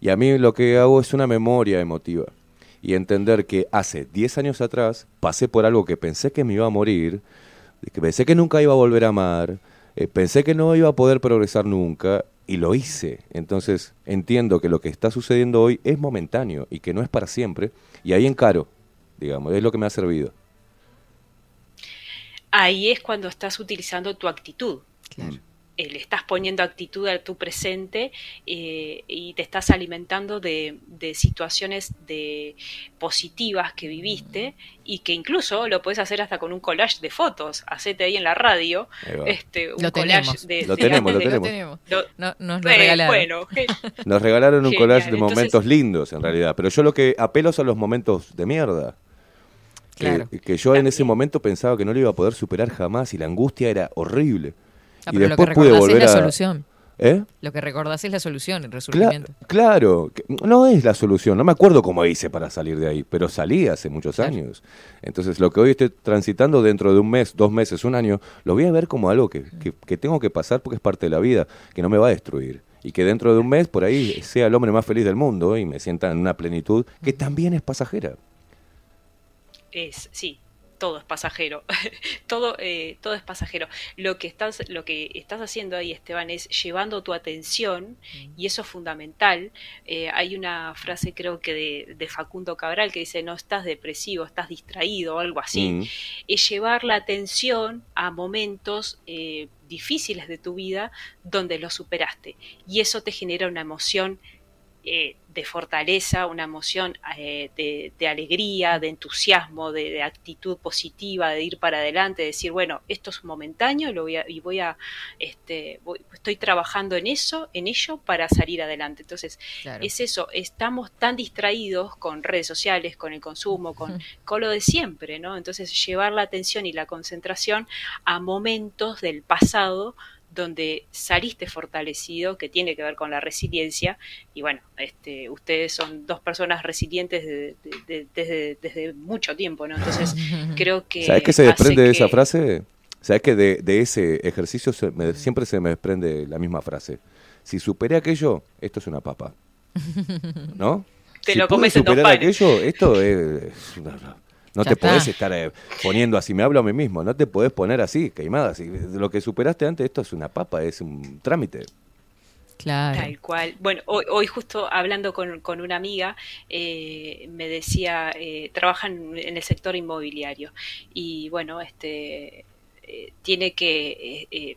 Y a mí lo que hago es una memoria emotiva y entender que hace 10 años atrás pasé por algo que pensé que me iba a morir, que pensé que nunca iba a volver a amar, eh, pensé que no iba a poder progresar nunca y lo hice. Entonces entiendo que lo que está sucediendo hoy es momentáneo y que no es para siempre y ahí encaro, digamos, es lo que me ha servido. Ahí es cuando estás utilizando tu actitud. claro. Eh, le estás poniendo actitud a tu presente eh, y te estás alimentando de, de situaciones de positivas que viviste y que incluso lo puedes hacer hasta con un collage de fotos. Hacete ahí en la radio este, un Lo collage tenemos. de Lo tenemos, lo de- Lo tenemos. tenemos. lo- No, nos lo eh, regalaron. bueno, Nos regalaron un Genial, collage de entonces- momentos lindos, en realidad. Pero yo lo que apelo son los momentos de mierda. Que, Claro. que yo en ese momento pensaba que no lo iba a poder superar jamás y la angustia era horrible. Ah, y pero lo que después pude recordás es volver la a... solución. ¿Eh? Lo que recordás es la solución, el Cla- claro, no es la solución. No me acuerdo cómo hice para salir de ahí, pero salí hace muchos Claro. años. Entonces, lo que hoy estoy transitando dentro de un mes, dos meses, un año, lo voy a ver como algo que, que- que tengo que pasar porque es parte de la vida, que no me va a destruir. Y que dentro de un mes, por ahí, sea el hombre más feliz del mundo y me sienta en una plenitud que también es pasajera. es, sí, todo es pasajero, todo, eh, todo es pasajero. Lo que estás, lo que estás haciendo ahí, Esteban, es llevando tu atención, y eso es fundamental. Eh, hay una frase, creo que de, de Facundo Cabral, que dice, no estás depresivo, estás distraído, o algo así. Mm. Es llevar la atención a momentos eh, difíciles de tu vida donde lo superaste. Y eso te genera una emoción eh, de fortaleza, una emoción eh, de, de alegría, de entusiasmo, de, de actitud positiva, de ir para adelante, de decir, bueno, esto es momentáneo lo voy a, y voy a, este, voy- estoy trabajando en eso, en ello para salir adelante. Entonces, Claro. es eso, estamos tan distraídos con redes sociales, con el consumo, con, con lo de siempre, ¿no? Entonces, llevar la atención y la concentración a momentos del pasado donde saliste fortalecido, que tiene que ver con la resiliencia, y bueno, este, ustedes son dos personas resilientes de- de- de- desde, desde mucho tiempo, ¿no? Entonces, creo que... ¿Sabes qué se desprende de esa que- frase? ¿Sabes que de, de ese ejercicio se me- siempre se me desprende la misma frase? Si superé aquello, esto es una papa. ¿No? Te si lo pude comes en dos aquello, esto es una- no Ya te podés está. estar eh, poniendo así, me hablo a mí mismo, no te podés poner así, queimada. Si lo que superaste antes, esto es una papa, es un trámite. Claro. Tal cual. Bueno, hoy, hoy justo hablando con, con una amiga, eh, me decía, eh, trabaja en, el sector inmobiliario y bueno, este eh, tiene que eh, eh,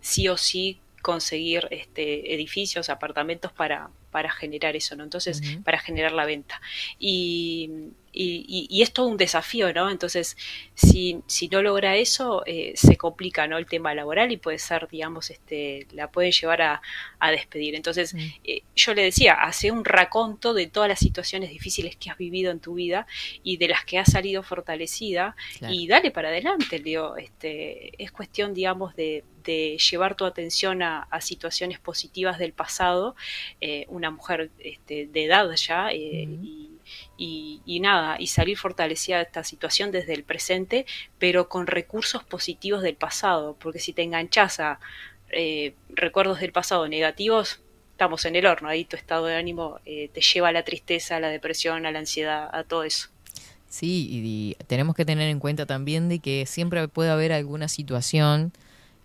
sí o sí conseguir este edificios, apartamentos para, para generar eso, ¿no? Entonces, para generar la venta. Y, y, y- y es todo un desafío, ¿no? Entonces, si, si no logra eso, eh, se complica, ¿no? El tema laboral y puede ser, digamos, este, la pueden llevar a, a despedir. Entonces, Mm. eh, yo le decía, hace un raconto de todas las situaciones difíciles que has vivido en tu vida y de las que has salido fortalecida Claro. y dale para adelante, digo, este, es cuestión, digamos, de, de llevar tu atención a, a situaciones positivas del pasado, eh, una mujer este, de edad ya, eh, y, y- y nada, y salir fortalecida de esta situación desde el presente, pero con recursos positivos del pasado, porque si te enganchas a eh, recuerdos del pasado negativos, estamos en el horno, ahí tu estado de ánimo eh, te lleva a la tristeza, a la depresión, a la ansiedad, a todo eso. Sí, y, y tenemos que tener en cuenta también de que siempre puede haber alguna situación,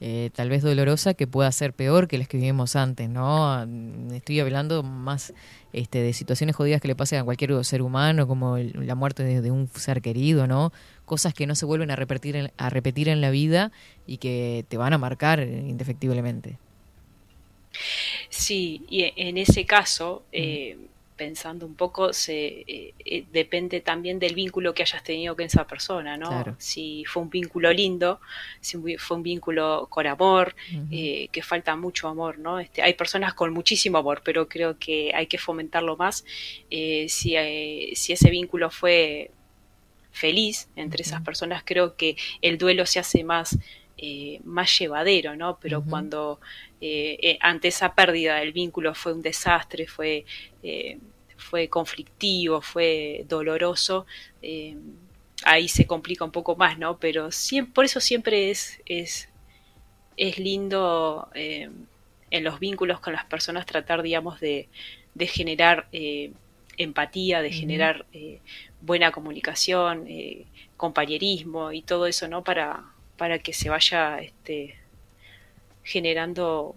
eh, tal vez dolorosa, que pueda ser peor que las que vivimos antes, ¿no? Mm, Estoy hablando más este, de situaciones jodidas que le pasen a cualquier ser humano, como el- la muerte de, de un ser querido, ¿no? Cosas que no se vuelven a repetir, en, a repetir en la vida y que te van a marcar indefectiblemente. Sí, y en ese caso, eh, pensando un poco, se eh, eh, depende también del vínculo que hayas tenido con esa persona, ¿no? Claro. Si fue un vínculo lindo, si fue un vínculo con amor, eh, que falta mucho amor, ¿no? Este, hay personas con muchísimo amor, pero creo que hay que fomentarlo más. Eh, si, si ese vínculo fue feliz entre esas personas, creo que el duelo se hace más, eh, más llevadero, ¿no? Pero cuando eh, eh, ante esa pérdida del vínculo fue un desastre, fue, fue conflictivo, fue doloroso, eh, ahí se complica un poco más, ¿no? Pero siempre, por eso siempre es, es, es lindo eh, en los vínculos con las personas tratar, digamos, de, de generar eh, empatía, de generar buena comunicación, compañerismo y todo eso, ¿no? Para, para que se vaya este, generando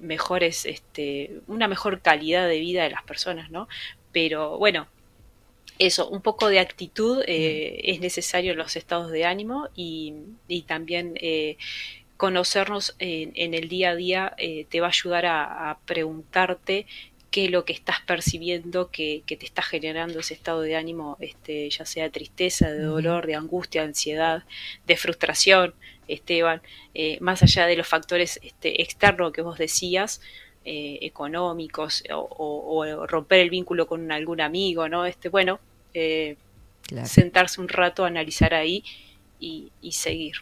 mejores, este, una mejor calidad de vida de las personas, ¿no? Pero bueno, eso, un poco de actitud eh, es necesario en los estados de ánimo y, y también eh, conocernos en, en el día a día eh, te va a ayudar a, a preguntarte qué es lo que estás percibiendo que, que te está generando ese estado de ánimo, este, ya sea de tristeza, de Ujú. dolor, de angustia, de ansiedad, de frustración, Esteban, eh, más allá de los factores este, externos que vos decías, eh, económicos o, o- o romper el vínculo con algún amigo, ¿no? Este, bueno, eh, Claro. sentarse un rato, analizar ahí y, y seguir.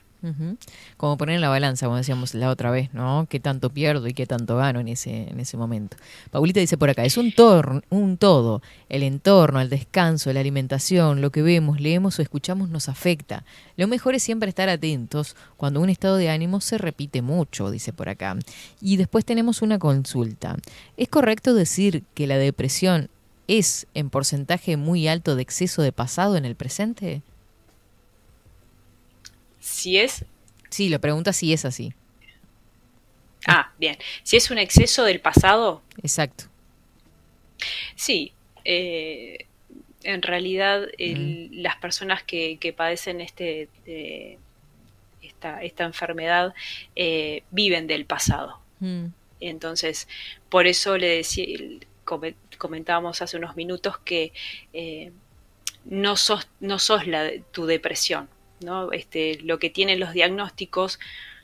Como poner en la balanza, como decíamos la otra vez, ¿no? ¿Qué tanto pierdo y qué tanto gano en ese, en ese momento? Paulita dice por acá, es un, un todo. El entorno, el descanso, la alimentación, lo que vemos, leemos o escuchamos nos afecta. Lo mejor es siempre estar atentos cuando un estado de ánimo se repite mucho, dice por acá. Y después tenemos una consulta. ¿Es correcto decir que la depresión es en porcentaje muy alto de exceso de pasado en el presente? Si es, Sí, lo pregunta si es así. ah, bien, si es un exceso del pasado, Exacto. Sí, eh, en realidad el- las personas que, que padecen este, esta, esta enfermedad eh, viven del pasado. Mm, Entonces, por eso le decía, come- comentábamos hace unos minutos que eh, no sos, no sos la, tu depresión, ¿no? Este, lo que tienen los diagnósticos,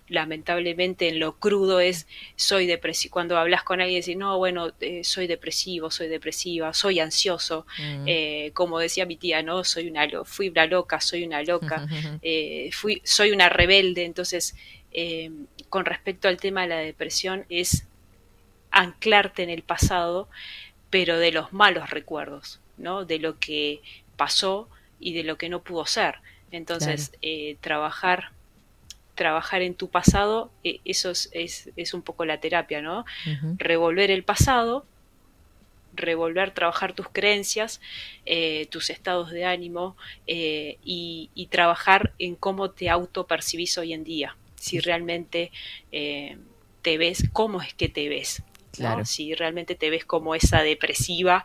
lamentablemente en lo crudo es soy depresivo. Cuando hablas con alguien y decís, no, bueno, eh, soy depresivo, soy depresiva, soy ansioso, mm. eh, como decía mi tía, no, soy una, lo- fui una loca, soy una loca, eh, fui, soy una rebelde. Entonces, con respecto al tema de la depresión, es anclarte en el pasado, pero de los malos recuerdos, ¿no? De lo que pasó y de lo que no pudo ser. Entonces, eh, trabajar trabajar en tu pasado, eh, eso es, es, es un poco la terapia, ¿no? Revolver el pasado, revolver, trabajar tus creencias, eh, tus estados de ánimo eh, y, y trabajar en cómo te autopercibís hoy en día. Si realmente te ves, cómo es que te ves. ¿no? Claro. Si realmente te ves como esa depresiva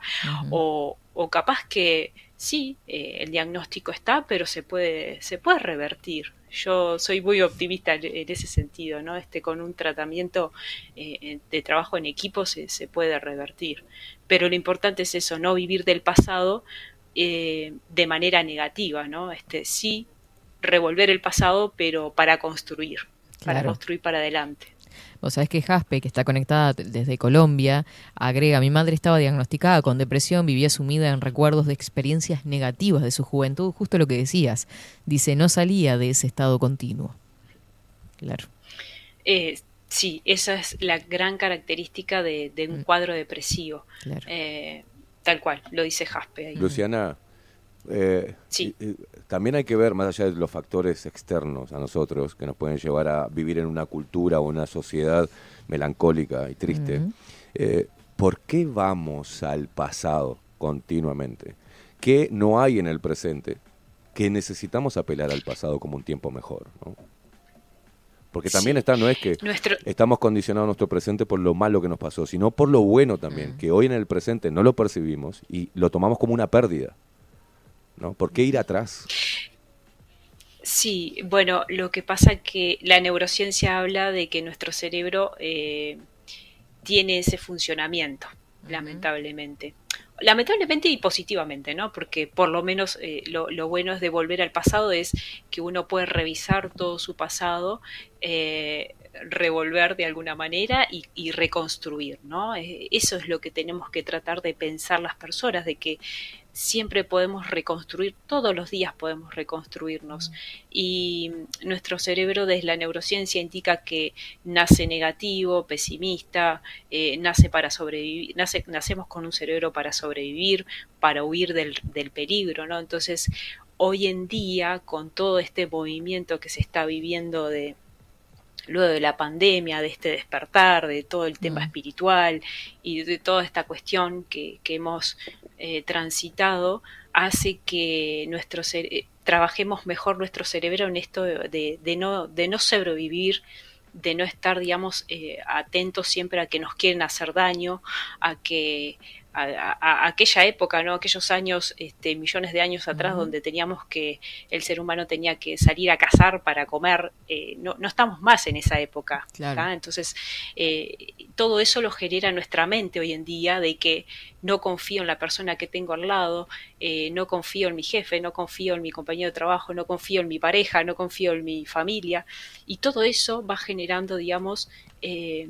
o, o capaz que sí, eh, el diagnóstico está, pero se puede, se puede revertir. Yo soy muy optimista en, ese sentido, ¿no? Este, con un tratamiento eh, de trabajo en equipo se, se puede revertir. Pero lo importante es eso, no vivir del pasado eh, de manera negativa, ¿no? Este, sí, revolver el pasado, pero para construir, para construir para adelante. Vos sabés que Jaspe, que está conectada desde Colombia, agrega, mi madre estaba diagnosticada con depresión, vivía sumida en recuerdos de experiencias negativas de su juventud, justo lo que decías. Dice, no salía de ese estado continuo. Claro. Eh, sí, esa es la gran característica de, de un cuadro depresivo. Claro. Eh, tal cual, lo dice Jaspe ahí. Luciana, eh, Sí. y- y también hay que ver, más allá de los factores externos a nosotros, que nos pueden llevar a vivir en una cultura o una sociedad melancólica y triste, eh, ¿por qué vamos al pasado continuamente? ¿Qué no hay en el presente? Que necesitamos apelar al pasado como un tiempo mejor, ¿no? Porque también Sí. está, no es que Nuestro, estamos condicionados a nuestro presente por lo malo que nos pasó, sino por lo bueno también, que hoy en el presente no lo percibimos y lo tomamos como una pérdida. ¿No? ¿Por qué ir atrás? Sí, bueno, lo que pasa es que la neurociencia habla de que nuestro cerebro eh, tiene ese funcionamiento, lamentablemente. Lamentablemente y positivamente, ¿no? Porque por lo menos eh, lo, lo bueno es de volver al pasado es que uno puede revisar todo su pasado, eh, revolver de alguna manera y, y reconstruir, ¿no? Eso es lo que tenemos que tratar de pensar las personas, de que siempre podemos reconstruir, todos los días podemos reconstruirnos. Y nuestro cerebro desde la neurociencia indica que nace negativo, pesimista, eh, nace para sobrevivir, nace, nacemos con un cerebro para sobrevivir, para huir del, del peligro, ¿no? Entonces, hoy en día, con todo este movimiento que se está viviendo de luego de la pandemia, de este despertar, de todo el tema Mm. espiritual y de toda esta cuestión que, que hemos eh, transitado, hace que nuestro cere- eh, trabajemos mejor nuestro cerebro en esto de, de no, de no sobrevivir, de no estar, digamos, eh, atentos siempre a que nos quieren hacer daño, a que a, a- a aquella época, ¿no? Aquellos años, este, millones de años atrás, donde teníamos que, el ser humano tenía que salir a cazar para comer, eh, no, no estamos más en esa época. Entonces, eh, todo eso lo genera nuestra mente hoy en día, de que no confío en la persona que tengo al lado, eh, no confío en mi jefe, no confío en mi compañero de trabajo, no confío en mi pareja, no confío en mi familia, y todo eso va generando, digamos, eh,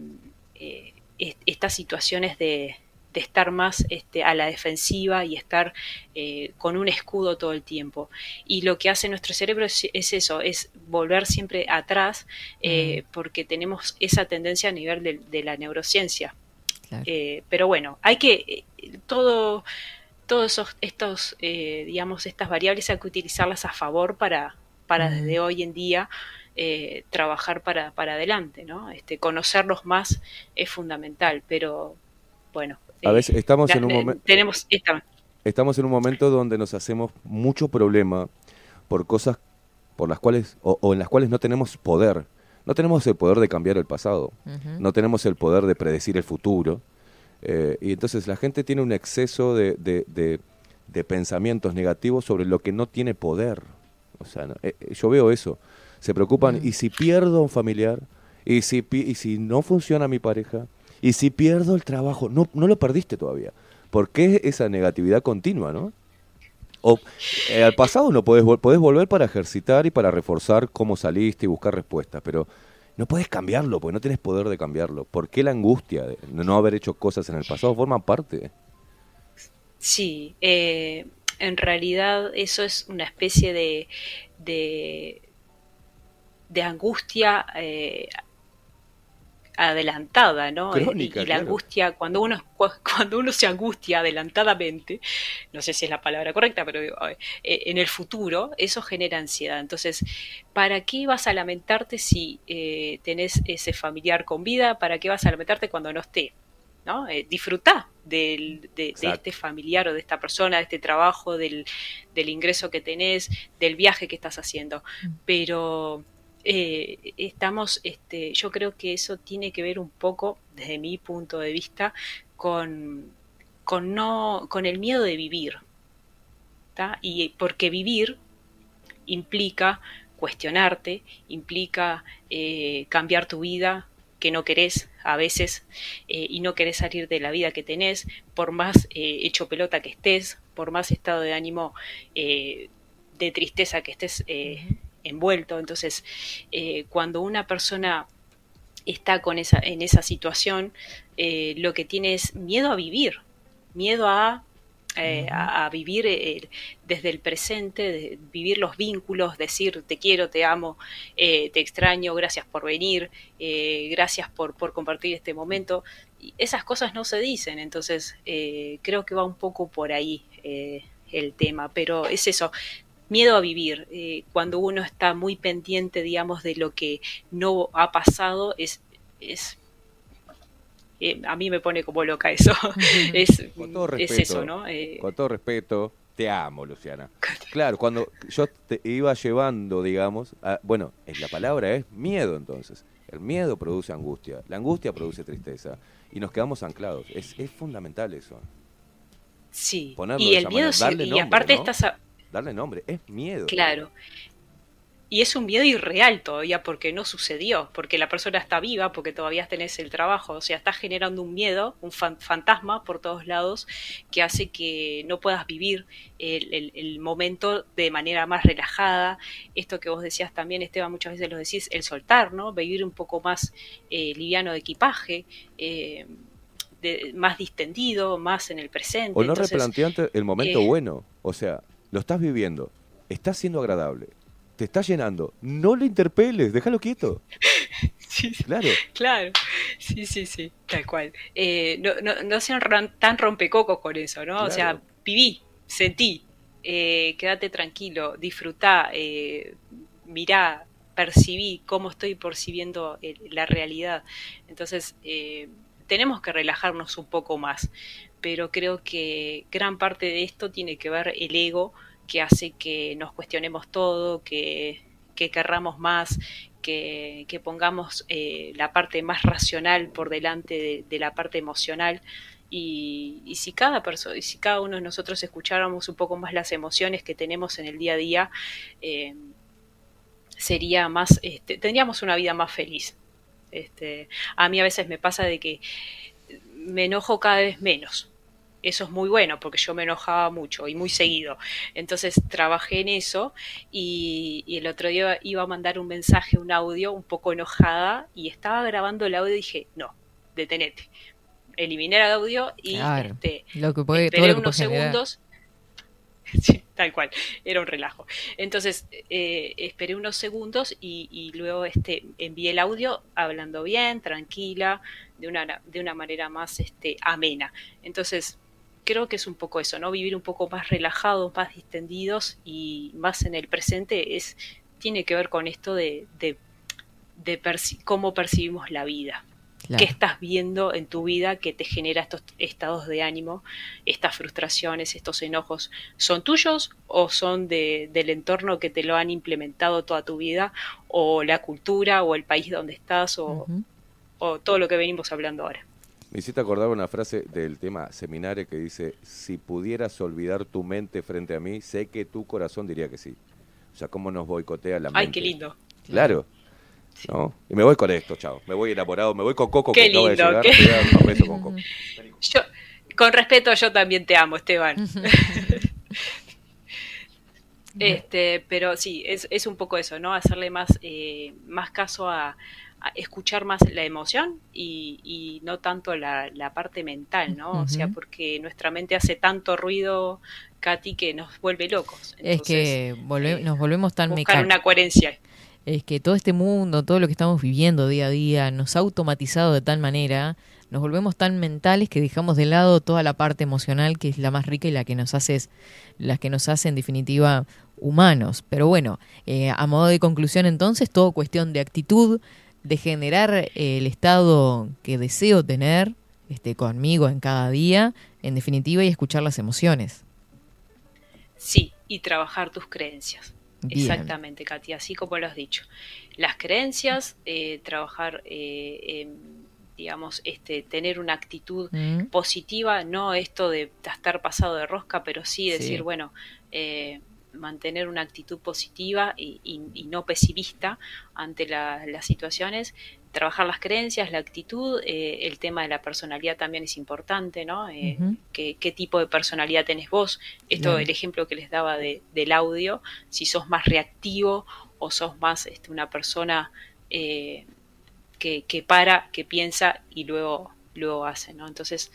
est- estas situaciones de, de estar más este, a la defensiva y estar eh, con un escudo todo el tiempo. Y lo que hace nuestro cerebro es, es eso, es volver siempre atrás, eh, porque tenemos esa tendencia a nivel de, de la neurociencia. Claro. Eh, pero bueno, hay que todo todos esos estos digamos estas variables hay que utilizarlas a favor para para Mm. desde hoy en día eh, trabajar para, para adelante, ¿no? Este, conocerlos más es fundamental, pero bueno. A eh, veces estamos en un la- momento... Tenemos esta, Estamos en un momento donde nos hacemos mucho problema por cosas por las cuales o, o en las cuales no tenemos poder. No tenemos el poder de cambiar el pasado, no tenemos el poder de predecir el futuro. eh, y entonces la gente tiene un exceso de, de- de- de pensamientos negativos sobre lo que no tiene poder. O sea, no- eh, eh, yo veo eso. Se preocupan, ¿y si pierdo a un familiar? ¿Y si, pi- ¿Y si no funciona mi pareja? ¿Y si pierdo el trabajo? No, no lo perdiste todavía. ¿Por qué esa negatividad continua, no? O eh, al pasado no podés, podés volver para ejercitar y para reforzar cómo saliste y buscar respuestas, pero no puedes cambiarlo, porque no tienes poder de cambiarlo. ¿Por qué la angustia de no haber hecho cosas en el pasado forma parte? Sí, eh, en realidad eso es una especie de, de, de angustia eh, adelantada, ¿no? Crónica, y, y la claro. angustia, cuando uno, cu- cuando uno se angustia adelantadamente, no sé si es la palabra correcta, pero eh, en el futuro, eso genera ansiedad. Entonces, ¿para qué vas a lamentarte si eh, tenés ese familiar con vida? ¿Para qué vas a lamentarte cuando no esté? ¿no? Eh, disfrutá del- de, este familiar o de esta persona, de este trabajo, del, del ingreso que tenés, del viaje que estás haciendo. Pero eh, estamos, este, yo creo que eso tiene que ver un poco, desde mi punto de vista, con, con no, con el miedo de vivir. Y porque vivir implica cuestionarte, implica eh, cambiar tu vida que no querés a veces eh, y no querés salir de la vida que tenés, por más hecho pelota que estés, por más estado de ánimo de tristeza que estés envuelto. Entonces, eh, cuando una persona está con esa, en esa situación, eh, lo que tiene es miedo a vivir, miedo a, eh, a, a vivir eh, desde el presente, de vivir los vínculos, decir te quiero, te amo, te extraño, gracias por venir, gracias por, por compartir este momento. Y esas cosas no se dicen, entonces creo que va un poco por ahí el tema, pero es eso, miedo a vivir. eh, cuando uno está muy pendiente, digamos, de lo que no ha pasado, es, es eh, a mí me pone como loca eso. es, Con todo es respeto, eso, ¿no? Eh, Con todo respeto, te amo, Luciana. Claro, cuando yo te iba llevando, digamos, a- bueno, es- la palabra es miedo entonces. El miedo produce angustia, la angustia produce tristeza y nos quedamos anclados. Es, es fundamental eso. sí. Ponerlo y el miedo, manera, se- darle y nombre, aparte ¿no? estás... a- Darle nombre, es miedo. Claro. Y es un miedo irreal todavía porque no sucedió, porque la persona está viva, porque todavía tenés el trabajo, o sea, estás generando un miedo, un fan- fantasma por todos lados que hace que no puedas vivir el, el- el momento de manera más relajada. Esto que vos decías también, Esteban, muchas veces lo decís, el soltar, ¿no? Vivir un poco más eh, liviano de equipaje, eh, de- más distendido, más en el presente. O no Entonces, replanteante el momento eh, bueno. O sea, lo estás viviendo, está siendo agradable, te está llenando. No le interpeles, déjalo quieto. Claro. Claro, sí, sí, sí, tal cual. Eh, no, no, no sean tan rompecocos con eso, ¿no? O sea, viví, sentí, eh, quédate tranquilo, disfrutá, eh, mirá, percibí cómo estoy percibiendo el- la realidad. Entonces, eh, tenemos que relajarnos un poco más, pero creo que gran parte de esto tiene que ver el ego que hace que nos cuestionemos todo, que, que querramos más, que, que pongamos eh, la parte más racional por delante de, la parte emocional. Y, si cada persona, si cada uno de nosotros escucháramos un poco más las emociones que tenemos en el día a día, eh, sería más, este, tendríamos una vida más feliz. Este, a mí a veces me pasa de que me enojo cada vez menos. Eso es muy bueno porque yo me enojaba mucho y muy seguido. Entonces trabajé en eso y, y el otro día iba a mandar un mensaje, un audio un poco enojada y estaba grabando el audio y dije, no, detenete. Eliminé el audio y Claro, este, lo que puede- todo esperé lo que unos puede generar. tal cual, era un relajo. Entonces, eh, esperé unos segundos y, y luego este, envié el audio hablando bien, tranquila, de una, de una manera más este, amena. Entonces, creo que es un poco eso, ¿no? Vivir un poco más relajados, más distendidos y más en el presente es, tiene que ver con esto de, de, cómo percibimos la vida. ¿Qué estás viendo en tu vida que te genera estos estados de ánimo, estas frustraciones, estos enojos? ¿Son tuyos o son de- del entorno que te lo han implementado toda tu vida? ¿O la cultura o el país donde estás o, o todo lo que venimos hablando ahora? Me hiciste acordar una frase del tema seminario que dice, si pudieras olvidar tu mente frente a mí, sé que tu corazón diría que sí. O sea, cómo nos boicotea la mente. Ay, qué lindo. Claro. ¿No? Y me voy con esto, chao. Me voy enamorado, me voy con Coco Qué que lindo, llegar. qué- a besos con Coco. Yo, con respeto, yo también te amo, Esteban. este, pero sí, es, es un poco eso, ¿no? Hacerle más, eh, más caso a, a escuchar más la emoción y, y no tanto la, la parte mental, ¿no? O sea, porque nuestra mente hace tanto ruido, Katy, que nos vuelve locos. Es que volve- nos volvemos tan buscar mecánicos. una coherencia. Es que todo este mundo, todo lo que estamos viviendo día a día, nos ha automatizado de tal manera, nos volvemos tan mentales que dejamos de lado toda la parte emocional que es la más rica y la que nos hace, la que nos hace en definitiva humanos. Pero bueno, eh, a modo de conclusión entonces, todo cuestión de actitud, de generar eh, el estado que deseo tener este, conmigo en cada día, en definitiva, y escuchar las emociones. Sí, y trabajar tus creencias. Bien. Exactamente, Katy, así como lo has dicho. Las creencias, eh, trabajar, eh, digamos, este, tener una actitud Mm. positiva, no esto de estar pasado de rosca, pero sí Sí. decir, bueno, eh, mantener una actitud positiva y, y- y no pesimista ante la- las situaciones, trabajar las creencias, la actitud, eh, el tema de la personalidad también es importante, ¿no? Eh, Ujú. qué, qué tipo de personalidad tenés vos. Esto, el ejemplo que les daba de- del audio, si sos más reactivo o sos más este, una persona eh, que, que para, que piensa y luego, luego hace, ¿no? Entonces,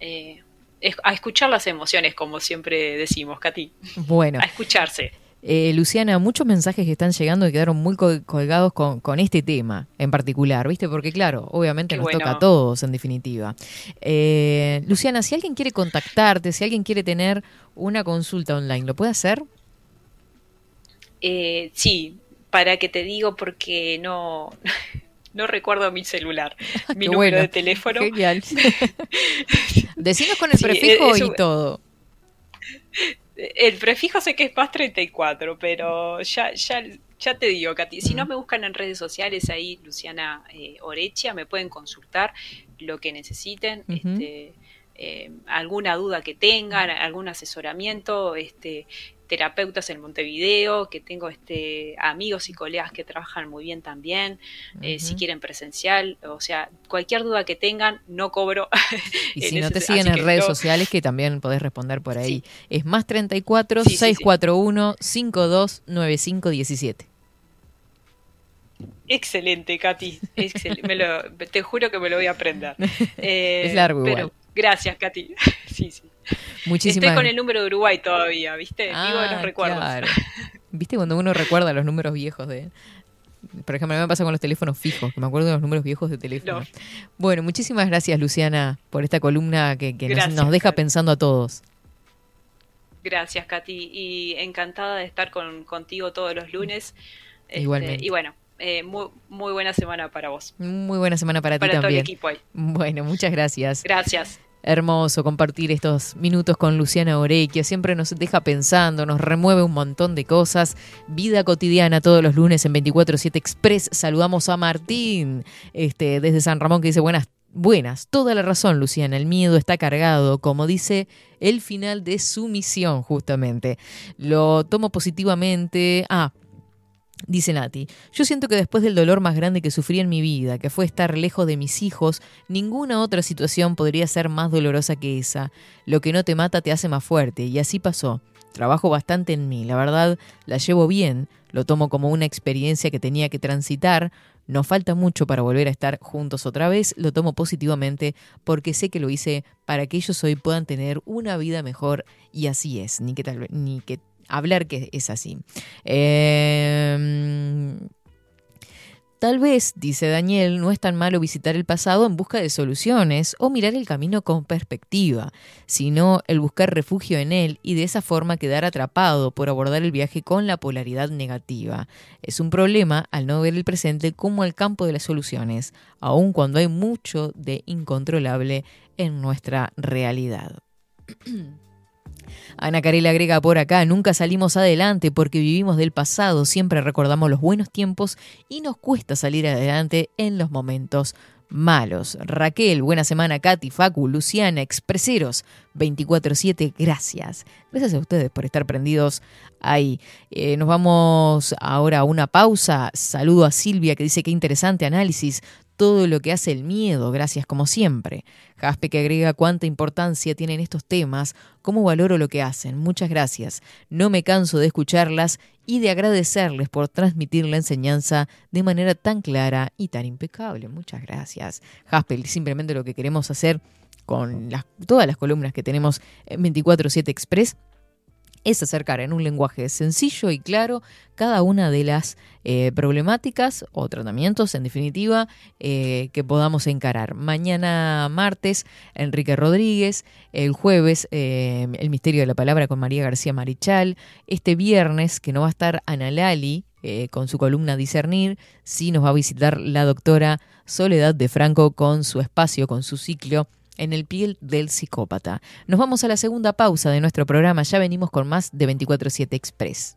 eh, es- a escuchar las emociones, como siempre decimos, Katy. Bueno. A escucharse. Eh, Luciana, muchos mensajes que están llegando y quedaron muy col- colgados con, con este tema en particular, ¿viste? Porque claro, obviamente Qué nos bueno. toca a todos en definitiva. Eh, Luciana, si alguien quiere contactarte, si alguien quiere tener una consulta online, ¿lo puede hacer? Eh, sí, para que te digo porque no, no recuerdo mi celular, mi número bueno. de teléfono. Genial. Decinos con el Sí, prefijo es- es y todo. El prefijo sé que es más 34, pero ya, ya, ya te digo, Katy, si no me buscan en redes sociales ahí, Luciana eh, Orechia, me pueden consultar lo que necesiten, este, eh, alguna duda que tengan, algún asesoramiento, este, terapeutas en Montevideo, que tengo este, amigos y colegas que trabajan muy bien también, eh, si quieren presencial, o sea, cualquier duda que tengan, no cobro. Y si no te siguen en redes no- sociales, que también podés responder por ahí. Es más 34 Sí, sí, sí. 641 529517. Excelente, Katy. Excel- me lo- te juro que me lo voy a aprender. Eh, Es largo pero igual. Gracias, Katy. Sí, sí. Muchísimas Estoy con el número de Uruguay todavía, ¿viste? Vivo de Ah, los recuerdos. claro. ¿Viste cuando uno recuerda los números viejos de... Por ejemplo, a mí me pasa con los teléfonos fijos, que me acuerdo de los números viejos de teléfono. No. Bueno, muchísimas gracias, Luciana, por esta columna que, que nos- Gracias, nos, deja pensando a todos. Gracias, Katy. Y encantada de estar con, contigo todos los lunes. Este, Igualmente. Y bueno, eh, muy, muy buena semana para vos. Muy buena semana para, Para ti todo el también. equipo ahí. Bueno, muchas gracias. Gracias. Hermoso compartir estos minutos con Luciana Orequia. Siempre nos deja pensando, nos remueve un montón de cosas. Vida cotidiana todos los lunes en 24-7 Express. Saludamos a Martín este, desde San Ramón que dice buenas. Buenas, toda la razón, Luciana. El miedo está cargado, como dice el final de su misión, justamente. Lo tomo positivamente. Ah, Dice Nati, yo siento que después del dolor más grande que sufrí en mi vida, que fue estar lejos de mis hijos, ninguna otra situación podría ser más dolorosa que esa. Lo que no te mata te hace más fuerte, y así pasó. Trabajo bastante en mí, la verdad, la llevo bien, lo tomo como una experiencia que tenía que transitar, no falta mucho para volver a estar juntos otra vez, lo tomo positivamente porque sé que lo hice para que ellos hoy puedan tener una vida mejor y así es, ni que tal ni que hablar que es así. Eh, Tal vez, dice Daniel, no es tan malo visitar el pasado en busca de soluciones o mirar el camino con perspectiva, sino el buscar refugio en él y de esa forma quedar atrapado por abordar el viaje con la polaridad negativa. Es un problema al no ver el presente como el campo de las soluciones, aun cuando hay mucho de incontrolable en nuestra realidad. Ana Carela agrega por acá, nunca salimos adelante porque vivimos del pasado, siempre recordamos los buenos tiempos y nos cuesta salir adelante en los momentos malos. Raquel, buena semana, Katy, Facu, Luciana, Expreseros, 24-7, gracias. Gracias a ustedes por estar prendidos ahí. Eh, nos vamos ahora a una pausa. Saludo a Silvia que dice que interesante análisis todo lo que hace el miedo, gracias como siempre. Jaspe que agrega cuánta importancia tienen estos temas, cómo valoro lo que hacen. Muchas gracias. No me canso de escucharlas y de agradecerles por transmitir la enseñanza de manera tan clara y tan impecable. Muchas gracias. Jaspe, simplemente lo que queremos hacer con todas las columnas que tenemos en 24-7 Express es acercar en un lenguaje sencillo y claro cada una de las eh, problemáticas o tratamientos, en definitiva, eh, que podamos encarar. Mañana martes, Enrique Rodríguez, el jueves, eh, El Misterio de la Palabra con María García Marichal, este viernes, que no va a estar Ana Lali, con su columna Discernir, sí nos va a visitar la doctora Soledad de Franco con su espacio, con su ciclo en el piel del psicópata. Nos vamos a la segunda pausa de nuestro programa. Ya venimos con más de 24-7 Express.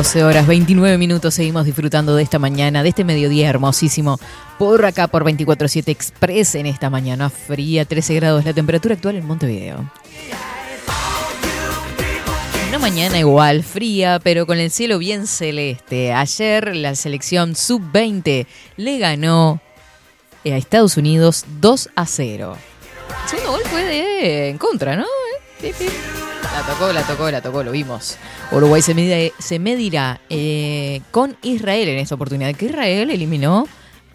12 horas 29 minutos seguimos disfrutando de esta mañana, de este mediodía hermosísimo, por acá por 24-7 Express en esta mañana fría, 13 grados la temperatura actual en Montevideo. Una mañana igual, fría, pero con el cielo bien celeste. Ayer la selección sub-20 le ganó a Estados Unidos 2 a 0. El segundo gol fue de en contra, ¿no? Eh. La tocó, la tocó, la tocó, lo vimos. Uruguay se, medirá eh, con Israel en esta oportunidad, que Israel eliminó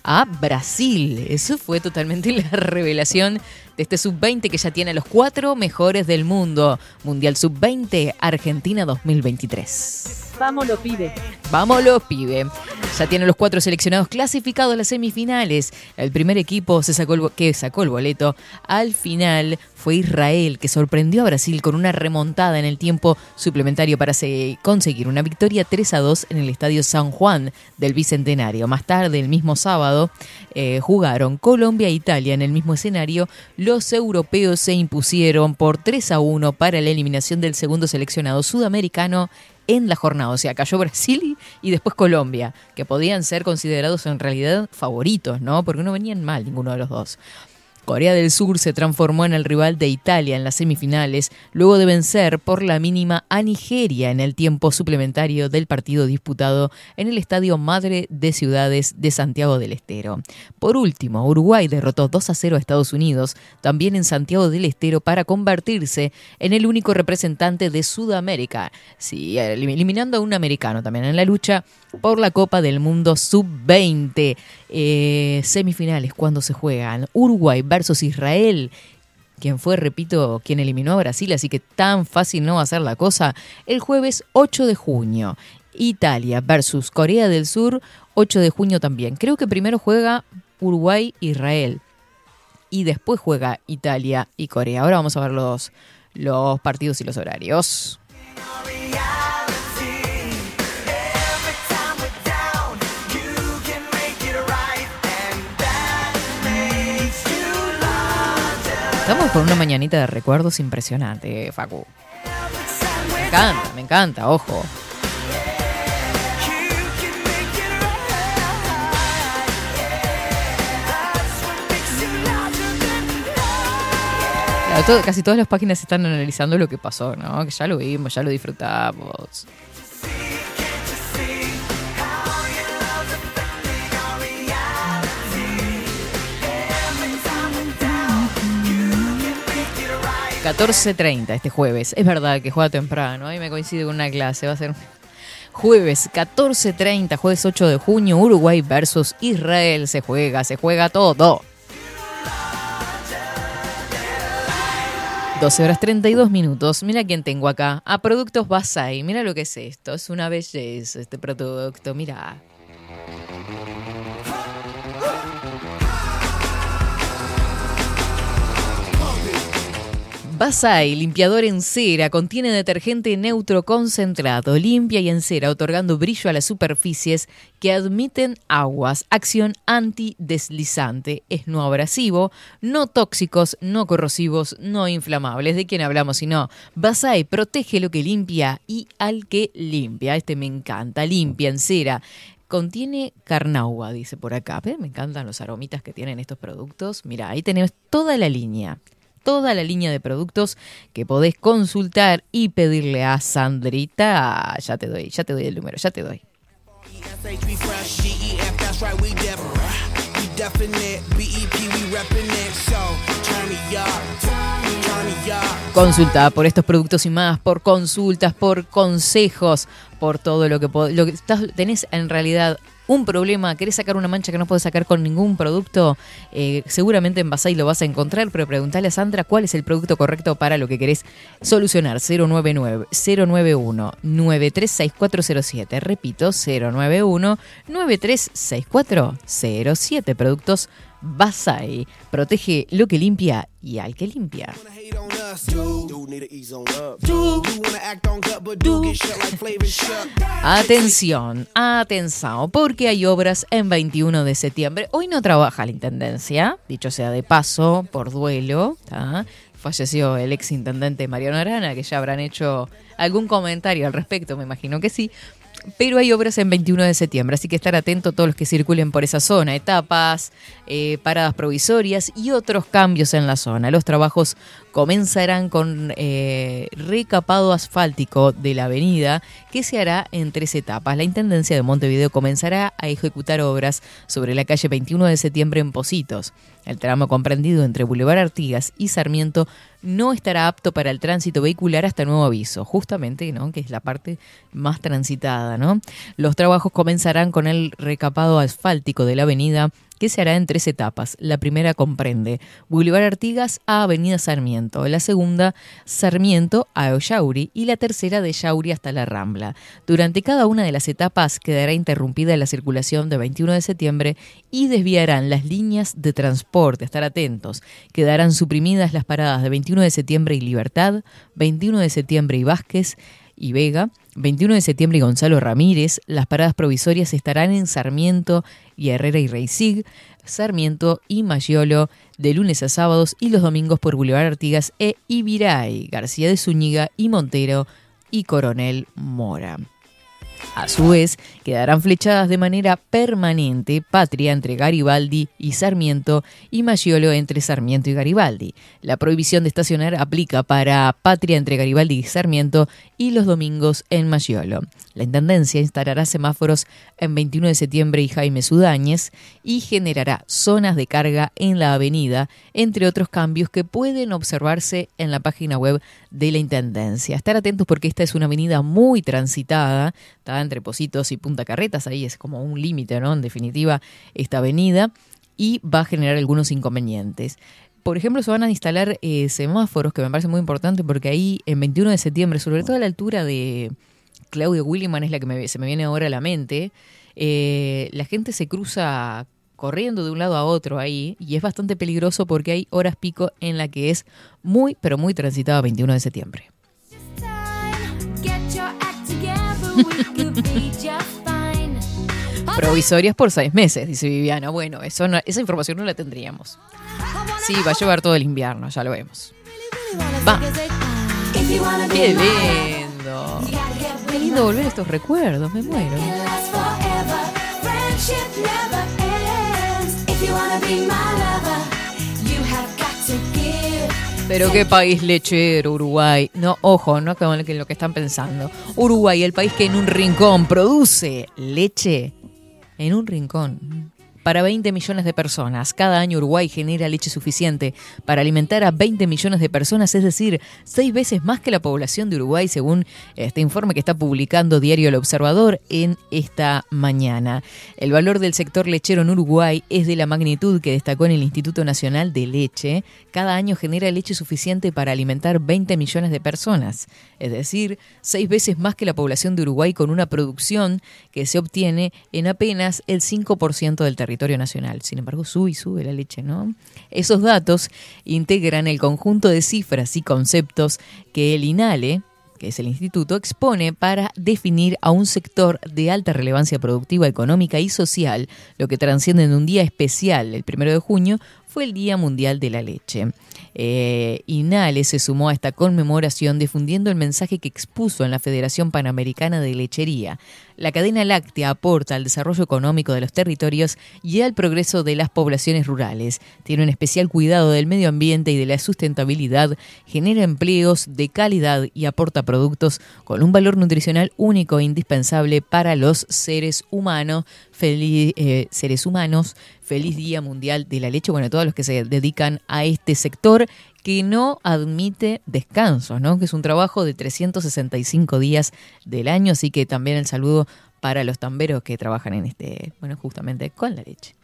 a Brasil. Eso fue totalmente la revelación de este sub-20 que ya tiene a los cuatro mejores del mundo. Mundial sub-20 Argentina 2023. Vámonos, pibe. Vámonos, pibe. Ya tiene los cuatro seleccionados clasificados a las semifinales. El primer equipo se sacó el que sacó el boleto al final fue Israel, que sorprendió a Brasil con una remontada en el tiempo suplementario para se- conseguir una victoria 3 a 2 en el Estadio San Juan del Bicentenario. Más tarde, el mismo sábado, eh, jugaron Colombia e Italia en el mismo escenario. Los europeos se impusieron por 3 a 1 para la eliminación del segundo seleccionado sudamericano en la jornada. O sea, cayó Brasil y, después Colombia, que podían ser considerados en realidad favoritos, ¿no? Porque no venían mal ninguno de los dos. Corea del Sur se transformó en el rival de Italia en las semifinales, luego de vencer por la mínima a Nigeria en el tiempo suplementario del partido disputado en el Estadio Madre de Ciudades de Santiago del Estero. Por último, Uruguay derrotó 2 a 0 a Estados Unidos, también en Santiago del Estero, para convertirse en el único representante de Sudamérica, sí, elim- eliminando a un americano también en la lucha por la Copa del Mundo Sub-20. Eh, semifinales cuando se juegan Uruguay versus Israel. Quien fue, repito, quien eliminó a Brasil, así que tan fácil no va a ser la cosa. El jueves 8 de junio. Italia versus Corea del Sur, 8 de junio también. Creo que primero juega Uruguay-Israel y después juega Italia y Corea. Ahora vamos a ver los, los partidos y los horarios. Estamos con una mañanita de recuerdos impresionante, Facu. Me encanta, me encanta, ojo. Claro, todo- casi todas las páginas están analizando lo que pasó, ¿no? Que ya lo vimos, ya lo disfrutamos. ...14.30 este jueves. Es verdad que juega temprano. Ahí me coincide con una clase. Va a ser jueves 14.30, jueves 8 de junio... ...Uruguay versus Israel. Se juega, se juega todo. 12 horas 32 minutos. Mira quién tengo acá. A Productos Basay. Mira lo que es esto. Es una belleza este producto. Mira. Basai, limpiador en cera, contiene detergente neutro concentrado, limpia y en cera, otorgando brillo a las superficies que admiten aguas. Acción antideslizante. Es no abrasivo, no tóxicos, no corrosivos, no inflamables. ¿De quién hablamos si no? Basai protege lo que limpia y al que limpia. Este me encanta. Limpia en cera. Contiene carnauba, dice por acá. Me encantan los aromitas que tienen estos productos. Mira, ahí tenemos toda la línea toda la línea de productos que podés consultar y pedirle a Sandrita. Ya te doy, ya te doy el número, ya te doy. Consulta por estos productos y más, por consultas, por consejos, por todo lo que, lo que tenés en realidad un problema, querés sacar una mancha que no podés sacar con ningún producto, eh, seguramente en Basay lo vas a encontrar, pero preguntale a Sandra cuál es el producto correcto para lo que querés solucionar. 099 091 936407. Repito, 091 936407. Productos Basay. Protege lo que limpia y al que limpia. Atención, atención, porque hay obras en 21 de septiembre. Hoy no trabaja la Intendencia, dicho sea de paso, por duelo. ¿tá? Falleció el ex intendente Mariano Arana, que ya habrán hecho algún comentario al respecto, me imagino que sí. Pero hay obras en 21 de septiembre, así que estar atento todos los que circulen por esa zona, etapas, eh, paradas provisorias y otros cambios en la zona. Los trabajos comenzarán con eh, recapado asfáltico de la avenida, que se hará en tres etapas. La Intendencia de Montevideo comenzará a ejecutar obras sobre la calle 21 de septiembre en Positos. El tramo comprendido entre Boulevard Artigas y Sarmiento no estará apto para el tránsito vehicular hasta nuevo aviso, justamente, ¿no? que es la parte más transitada. ¿no? Los trabajos comenzarán con el recapado asfáltico de la avenida que se hará en tres etapas. La primera comprende Boulevard Artigas a Avenida Sarmiento, la segunda Sarmiento a Ollauri y la tercera de Yauri hasta la Rambla. Durante cada una de las etapas quedará interrumpida la circulación de 21 de septiembre y desviarán las líneas de transporte. Estar atentos. Quedarán suprimidas las paradas de 21 de septiembre y Libertad, 21 de septiembre y Vázquez y Vega, 21 de septiembre y Gonzalo Ramírez. Las paradas provisorias estarán en Sarmiento y Herrera y Reisig, Sarmiento y Mayolo de lunes a sábados y los domingos por Boulevard Artigas e Ibiray, García de Zúñiga y Montero y Coronel Mora. A su vez, quedarán flechadas de manera permanente Patria entre Garibaldi y Sarmiento y Maggiolo entre Sarmiento y Garibaldi. La prohibición de estacionar aplica para Patria entre Garibaldi y Sarmiento y los domingos en Maggiolo. La Intendencia instalará semáforos en 21 de septiembre y Jaime Sudáñez y generará zonas de carga en la avenida, entre otros cambios que pueden observarse en la página web de la Intendencia. Estar atentos porque esta es una avenida muy transitada, está entre Positos y Punta Carretas, ahí es como un límite, ¿no? En definitiva, esta avenida y va a generar algunos inconvenientes. Por ejemplo, se van a instalar eh, semáforos, que me parece muy importante porque ahí en 21 de septiembre, sobre todo a la altura de Claudio Williman, es la que se me viene ahora a la mente, eh, la gente se cruza corriendo de un lado a otro ahí y es bastante peligroso porque hay horas pico en la que es muy, pero muy transitada 21 de septiembre. Provisorias por seis meses, dice Viviana. Bueno, eso no- esa información no la tendríamos. Sí, va a llevar todo el invierno, ya lo vemos. Va. Qué lindo. Qué lindo volver a estos recuerdos, me muero. Pero qué país lechero, Uruguay. No, ojo, no con lo que están pensando. Uruguay, el país que en un rincón produce leche. En un rincón. Para 20 millones de personas. Cada año Uruguay genera leche suficiente para alimentar a 20 millones de personas, es decir, seis veces más que la población de Uruguay, según este informe que está publicando Diario El Observador en esta mañana. El valor del sector lechero en Uruguay es de la magnitud que destacó en el Instituto Nacional de Leche. Cada año genera leche suficiente para alimentar 20 millones de personas, es decir, seis veces más que la población de Uruguay con una producción que se obtiene en apenas el 5% del territorio territorio nacional. Sin embargo, sube y sube la leche, ¿no? Esos datos integran el conjunto de cifras y conceptos que el INALE, que es el instituto, expone para definir a un sector de alta relevancia productiva, económica y social, lo que transciende en un día especial, el primero de junio, fue el Día Mundial de la Leche. Eh, INALE se sumó a esta conmemoración difundiendo el mensaje que expuso en la Federación Panamericana de Lechería. La cadena láctea aporta al desarrollo económico de los territorios y al progreso de las poblaciones rurales. Tiene un especial cuidado del medio ambiente y de la sustentabilidad, genera empleos de calidad y aporta productos con un valor nutricional único e indispensable para los seres humanos. Feliz, eh, seres humanos, feliz Día Mundial de la Leche. Bueno, todos los que se dedican a este sector que no admite descansos, ¿no? Que es un trabajo de 365 días del año, así que también el saludo para los tamberos que trabajan en este, bueno, justamente con la leche.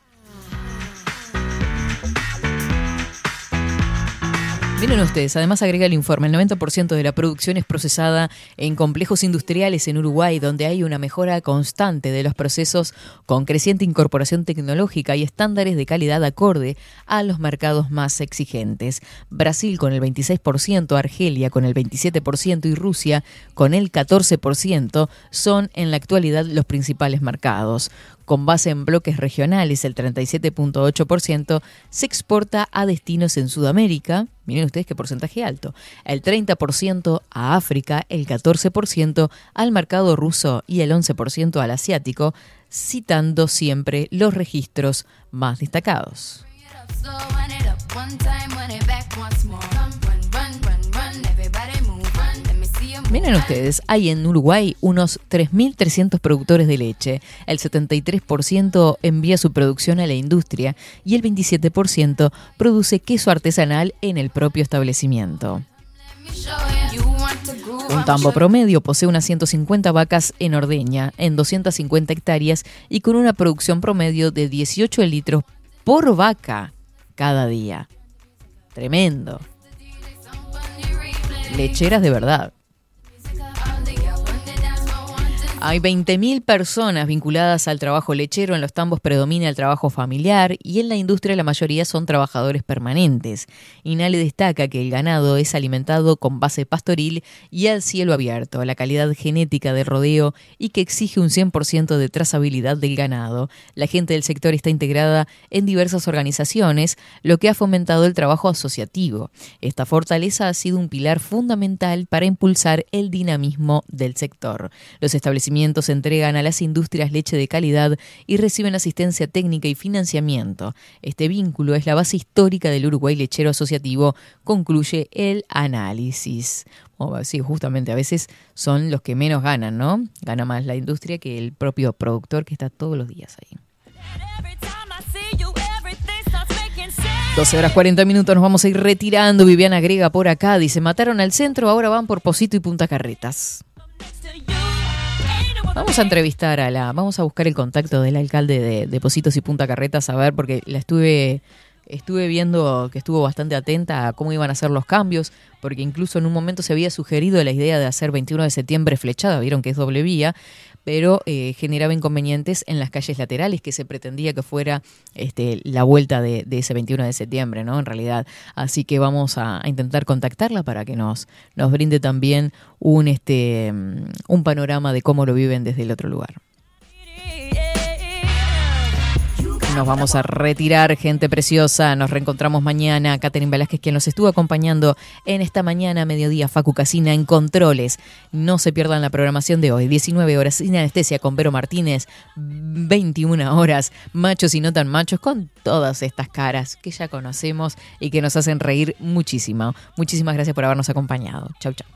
Miren ustedes, además agrega el informe, el 90% de la producción es procesada en complejos industriales en Uruguay, donde hay una mejora constante de los procesos con creciente incorporación tecnológica y estándares de calidad acorde a los mercados más exigentes. Brasil con el 26%, Argelia con el 27% y Rusia con el 14% son en la actualidad los principales mercados con base en bloques regionales, el 37.8%, se exporta a destinos en Sudamérica, miren ustedes qué porcentaje alto, el 30% a África, el 14% al mercado ruso y el 11% al asiático, citando siempre los registros más destacados. Miren ustedes, hay en Uruguay unos 3.300 productores de leche. El 73% envía su producción a la industria y el 27% produce queso artesanal en el propio establecimiento. Un tambo promedio posee unas 150 vacas en ordeña, en 250 hectáreas y con una producción promedio de 18 litros por vaca cada día. Tremendo. Lecheras de verdad. Hay 20.000 personas vinculadas al trabajo lechero. En los tambos predomina el trabajo familiar y en la industria la mayoría son trabajadores permanentes. INALE destaca que el ganado es alimentado con base pastoril y al cielo abierto, la calidad genética del rodeo y que exige un 100% de trazabilidad del ganado. La gente del sector está integrada en diversas organizaciones, lo que ha fomentado el trabajo asociativo. Esta fortaleza ha sido un pilar fundamental para impulsar el dinamismo del sector. Los establecimientos entregan a las industrias leche de calidad y reciben asistencia técnica y financiamiento. Este vínculo es la base histórica del Uruguay lechero asociativo, concluye el análisis. O, sí, justamente a veces son los que menos ganan, ¿no? Gana más la industria que el propio productor que está todos los días ahí. 12 horas 40 minutos, nos vamos a ir retirando. Viviana agrega por acá, dice, mataron al centro, ahora van por Posito y Punta Carretas. Vamos a entrevistar a la, vamos a buscar el contacto del alcalde de, de Positos y Punta Carretas, a ver, porque la estuve, estuve viendo que estuvo bastante atenta a cómo iban a ser los cambios, porque incluso en un momento se había sugerido la idea de hacer 21 de septiembre flechada, vieron que es doble vía, pero eh, generaba inconvenientes en las calles laterales que se pretendía que fuera este, la vuelta de, ese 21 de septiembre, ¿no? En realidad. Así que vamos a, a intentar contactarla para que nos, nos brinde también un, este, mm, un panorama de cómo lo viven desde el otro lugar. Nos vamos a retirar, gente preciosa. Nos reencontramos mañana. Catherine Velázquez, quien nos estuvo acompañando en esta mañana, mediodía, Facu Casina en Controles. No se pierdan la programación de hoy. 19 horas sin anestesia con Vero Martínez. 21 horas, machos y no tan machos, con todas estas caras que ya conocemos y que nos hacen reír muchísimo. Muchísimas gracias por habernos acompañado. Chau, chau.